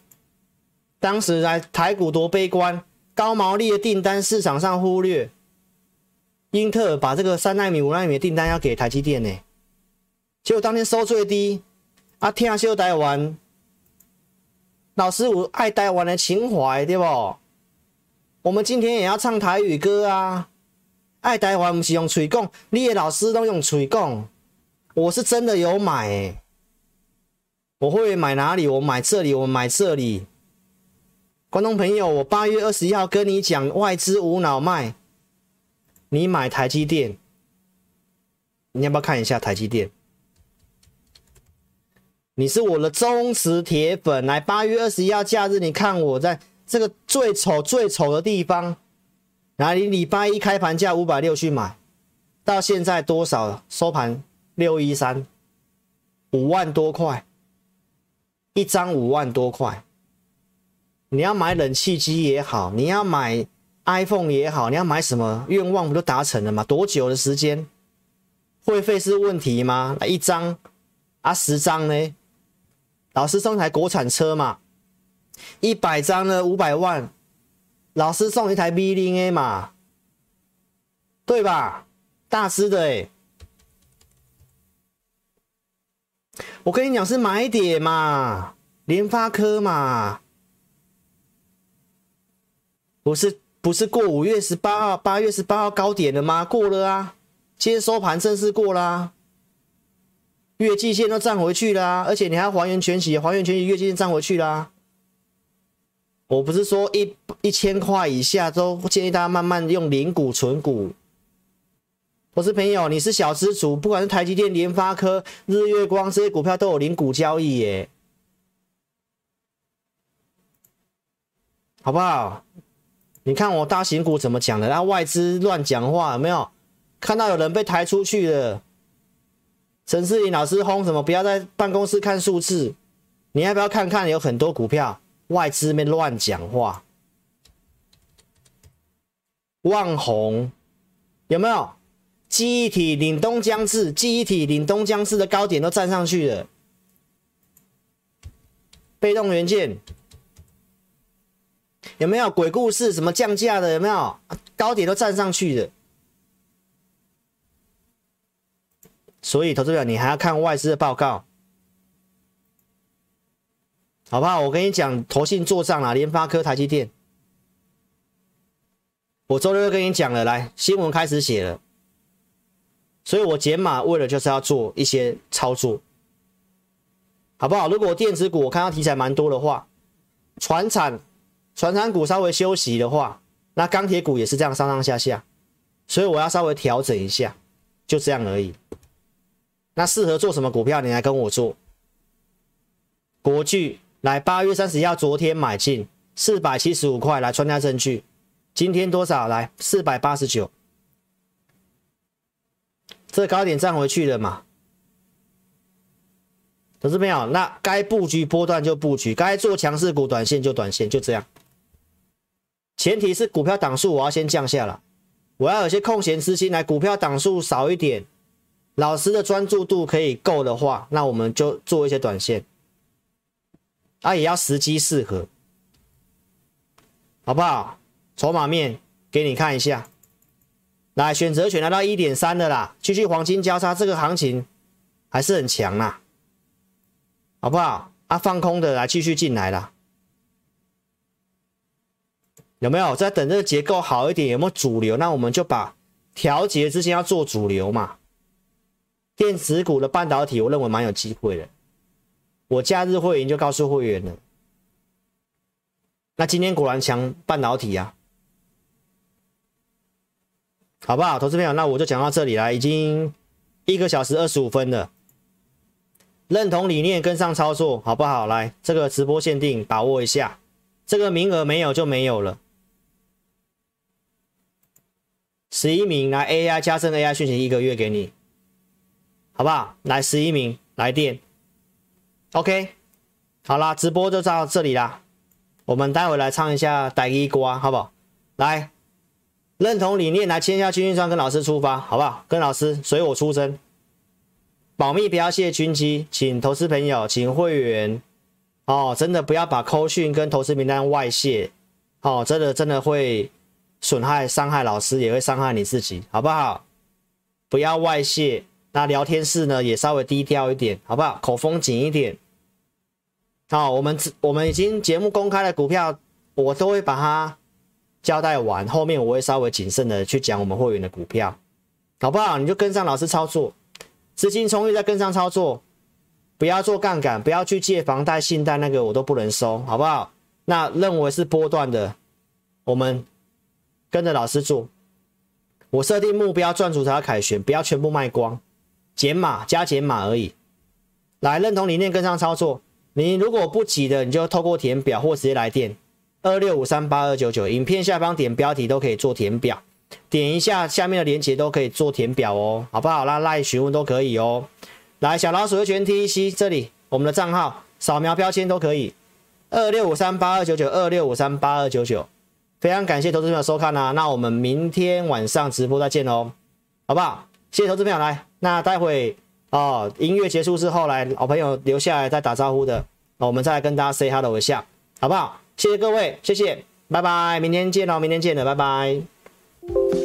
当时来台股多悲观，高毛利的订单市场上忽略，英特尔把这个三奈米、五奈米的订单要给台积电呢，结果当天收最低。啊，听秀台湾，老师我爱台湾的情怀，对不？我们今天也要唱台语歌啊！爱台湾不是用嘴讲，你的老师都用嘴讲。我是真的有买、我会买哪里？我买这里，我买这里。观众朋友，我八月二十一号跟你讲，外资无脑卖，你买台积电，你要不要看一下台积电？你是我的忠实铁粉，来八月二十一号假日，你看我在。这个最丑最丑的地方，然后你礼拜一开盘价五百六去买，到现在多少了？收盘六一三，五万多块，一张五万多块。你要买冷气机也好，你要买 iPhone 也好，你要买什么愿望不都达成了吗？多久的时间？会费是问题吗？一张啊，十张呢？老师送一台国产车嘛。一百张呢，五百万，老师送一台 V 零 A 嘛，对吧？大师的哎，我跟你讲是买点嘛，联发科嘛，不是不是过五月十八号、八月十八号高点了吗？过了啊，今天收盘正式过啦、啊，月季线都站回去啦、啊，而且你还要还原全息，还原全息月季线站回去啦、啊。我不是说一一千块以下都建议大家慢慢用零股存股。我是朋友，你是小资主，不管是台积电、联发科、日月光这些股票都有零股交易耶，好不好？你看我大型股怎么讲的？然后外资乱讲话有没有？看到有人被抬出去了，陈世林老师轰什么？不要在办公室看数字，你要不要看看？有很多股票。外资没乱讲话，旺红有没有？记忆体凛东将至，记忆体凛东将至的高点都站上去了。被动元件有没有鬼故事？什么降价的有没有？高点都站上去了。所以，投资者你还要看外资的报告。好不好？我跟你讲，投信做账了，联发科、台积电。我周六就跟你讲了，来新闻开始写了，所以我减码为了就是要做一些操作，好不好？如果电子股我看到题材蛮多的话，船产、船产股稍微休息的话，那钢铁股也是这样上上下下，所以我要稍微调整一下，就这样而已。那适合做什么股票？你来跟我做，国巨。来，八月三十一号，昨天买进四百七十五块，来穿价证据。今天多少？来四百八十九，这高点站回去了嘛？投资朋友，那该布局波段就布局，该做强势股短线就短线，就这样。前提是股票档数我要先降下来，我要有些空闲资金来，股票档数少一点，老师的专注度可以够的话，那我们就做一些短线。啊，也要时机适合，好不好？筹码面给你看一下，来选择权来到一点三的啦，继续黄金交叉，这个行情还是很强啦，好不好？啊，放空的来继续进来啦，有没有在等这个结构好一点？有没有主流？那我们就把调节之前要做主流嘛。电子股的半导体，我认为蛮有机会的。我假日会员就告诉会员了，那今天果然强半导体啊，好不好？投资朋友，那我就讲到这里来，已经一个小时二十五分了，认同理念跟上操作，好不好？来，这个直播限定把握一下，这个名额没有就没有了，十一名来 AI 加深 AI 讯息一个月给你，好不好？来十一名来电。OK，好啦，直播就到这里啦。我们待会来唱一下《台语歌》，好不好？来，认同理念，来签下军训章，跟老师出发，好不好？跟老师随我出征，保密不要泄军机，请投资朋友，请会员哦，真的不要把扣讯跟投资名单外泄，哦，真的真的会损害伤害老师，也会伤害你自己，好不好？不要外泄。那聊天室呢，也稍微低调一点，好不好？口风紧一点。好，我们我们已经节目公开的股票，我都会把它交代完，后面我会稍微谨慎的去讲我们会员的股票，好不好？你就跟上老师操作，资金充裕再跟上操作，不要做杠杆，不要去借房贷、信贷，那个我都不能收，好不好？那认为是波段的，我们跟着老师做。我设定目标赚足才要凯旋，不要全部卖光。减码加减码而已，来认同理念跟上操作。你如果不急的，你就透过填表或直接来电二六五三八二九九，影片下方点标题都可以做填表，点一下下面的链接都可以做填表哦，好不好？那赖询问都可以哦。来小老鼠的全 TC 这里，我们的账号扫描标签都可以，二六五三八二九九二六五三八二九九，非常感谢投资朋友收看啊，那我们明天晚上直播再见哦，好不好？谢谢投资朋友来。那待会哦，音乐结束之后，来老朋友留下来再打招呼的，我们再来跟大家 say hello 一下，好不好？谢谢各位，谢谢，拜拜，明天见哦，明天见了，拜拜。